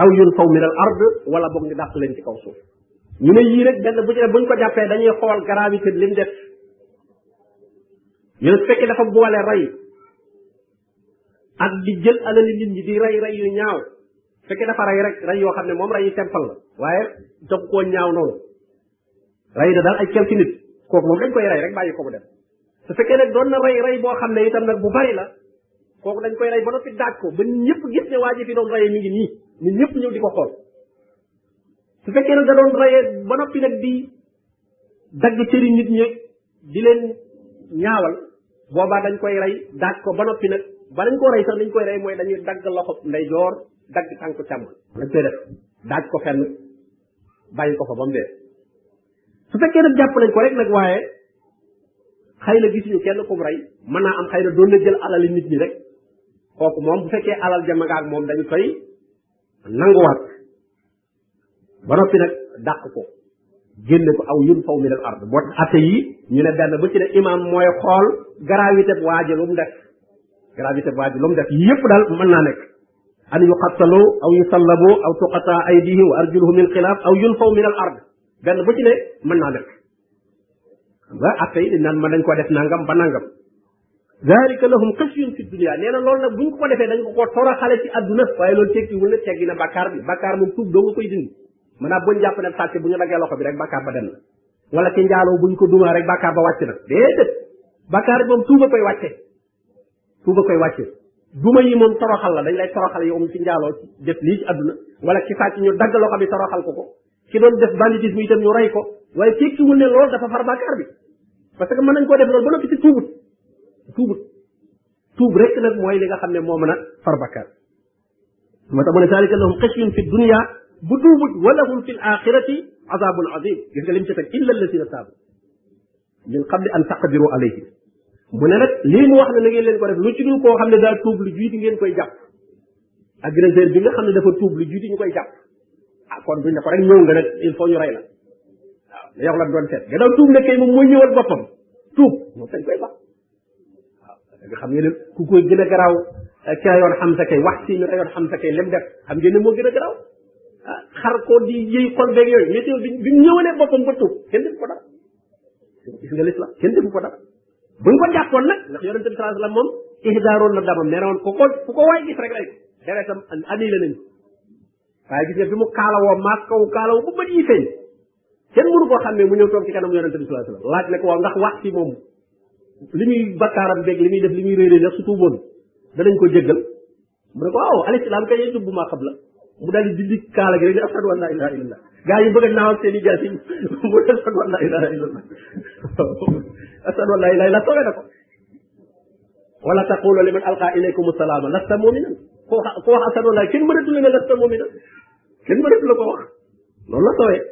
aw yun faw min al ard wala boog ñu dàq leen ci kaw suuf ñu ne yii rek benn bu ci ne buñ ko jàppee dañuy xool gravité bi lim def ñu ne su fekkee dafa boole rey ak di jël alali nit ñi di rey rey yu ñaaw su fekkee dafa rey rek rey yoo xam ne moom rey yu simple la waaye dog koo ñaaw noonu rey na daal ay quelques nit kooku moom dañ koy rey rek bàyyi ko mu dem su fekkee nag doon na rey rey boo xam ne itam nag bu bari la kooku dañ koy rey ba noppi daaj ko ba ñëpp gis ne waa ji fi doon reyee mi ngi nii nit ñëpp ñëw di ko xool su fekkee nag da doon reyee ba noppi nag di dagg cëri nit ñi di leen ñaawal boobaa dañ koy rey daaj ko ba noppi nag ba dañ koo rey sax dañ koy rey mooy dañuy dagg loxo ndeyjoor dagg tànku càmm lañ koy def daaj ko fenn bàyyi ko fa ba mu dee su fekkee nag jàpp nañ ko rek nag waaye xëy na gisuñu kenn ku mu rey mën naa am xëy na doon na jël alali nit ñi rek kooku moom bu fekkee alal ja magaag moom dañu koy nanguwaat ba noppi nag dàq ko génne ko aw yun faw min al ard boo tax atte yi ñu ne benn ba ci ne imaam mooy xool gravité bu waaji lu mu def gravité bu waaji lu mu def yépp daal mën naa nekk an yuqattalu aw yusallabu aw tuqata aydihim wa arjuluhum min xilaaf aw yunfaw min al ard benn bu ci ne mën naa def xam nga atte yi naan mën nañ ko def nangam ba nangam zalika lahum xasyun fi dunia nee na loolu nag buñ ko defee dañ ko ko toraxale ci àdduna waaye loolu tekkiwul ne teggi na bakkaar bi bakkaar moom tuub doo nga koy dindi maanaam buñ jàpp ne sàcc bu ñu daggee loxo bi rek bakkaar ba dem na wala ci njaaloo buñ ko dumaa rek bakkaar ba wàcc na déedéet bakkaar bi moom tuuba koy wàcce tuuba koy wàcce duma yi moom toroxal la dañ lay toroxal yow ci njaaloo ci def lii ci àdduna wala ki sàcc ñu dagg loxo bi toroxal ko ko ki doon def banditisme itam ñu rey ko waaye tekkiwul ne loolu dafa far bàkkaar bi parce que mën nañ koo def loolu ba noppi ci tuubut tuubut tuub rek nag mooy li nga xam ne moo mën a far bàkkaar moo tax mu ne zalika lahum xishyun fi dunya bu tuubut walahum fi l axirati azabun azim gis nga lim ci teg illa alladina taabu min qabli an taqdiru alayhi mu ne nag lii mu wax ne na ngeen leen ko def lu ci dul koo xam ne daa tuub lu jiitu ngeen koy jàpp agresseur bi nga xam ne dafa tuub lu jiitu ñu koy jàpp ah kon duñ ne ko rek ñëw nga nag il faut ñu rey la waaw yow la doon seet gannaaw tuub na kay moom mooy ñëwal boppam tuub moom dañ koy baax nga xam ngeen ne ku koy gën a garaaw eh, ki rayoon Hamza kay wax si mi rayoon Hamza kay lem def xam ngeen ne moo gën a garaaw ah, xar ko di yëy xol beeg yooyu mais teewul bi mu ñëwalee boppam ba tuub kenn defu ko dara gis nga l'islam kenn defu ko dara buñ ko jàppoon nag ndax yonente bi sallallahu alayhi wasallam moom ihdaaroon na damam nee na woon ko ko fu ko waay gis rek lay ko deretam annulé nañ ko waaye gis nga bi mu kaalawoo maas kaw kaalaw bu bët yi feeñ kenn mënu koo xam ne mu ñëw toog ci kanam yonente bi sallallahu alayhi wasallam laaj ne ko waaw ndax wax ci moom li muy bakkaaram beeg li muy def li muy réeré ndax su tuuboon danañ ko jéggal mu ne ko waaw al islam kay yajub bu maa xam la mu daal di dindi kaala gi rek ne ashadu an laa ilaha illallah gaa yi bëgg a naaw seen i jaasi mu ne ashadu an laa ilaha illallah ashadu an laa ilaha illallah toogee na ko wala taqulu liman alqa ilaykum salaama lasta muminan ko wax ko wax ashadu an laa kenn mënatu la ne lasta muminan kenn mënatu la ko wax loolu la tooyee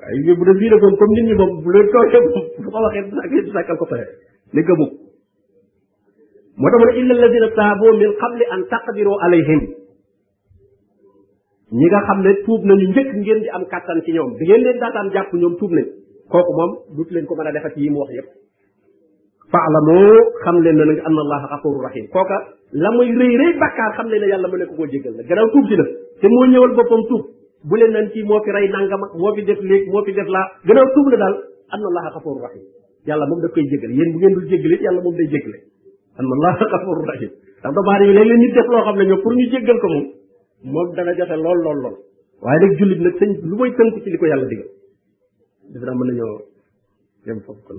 waaye bu dee fii defoon comme nit ñi moom bu leen tooyee moom bu ko waxee dina ak yéen sàkkal ko pexe ne gëmu moo tax mu ne illa alladina taabu min qabli an taqdiru alayhim ñi nga xam ne tuub nañu njëkk ngeen di am kàttan ci ñoom bi ngeen leen daataan jàpp ñoom tuub nañ kooku moom dut leen ko mën a defat yi mu wax yépp faalamu xam leen na nag anna allaha xafuru rahim kooka la muy rëy rëy bàkkaar xam leen ne yàlla mu ne ko koo jéggal la gannaaw tuub si na te moo ñëwal boppam tuub bu leen nan ci moo fi rey nangam ak moo fi def léeg moo fi def laa gannaaw tuub na daal anna allaha xafuru rahim yàlla moom daf koy jégal yéen bu ngeen dul jégalit yàlla moom day jégale anna allaha xafuru rahim ndax doomu aadama yi léeg-léeg nit def loo xam ne ñoom pour ñu jéggal ko moom moom dana jafe lool lool lool waaye nag jullit nag sëñ lu mooy tënku ci li ko yàlla digal defe naa mën nañoo yem foofu kon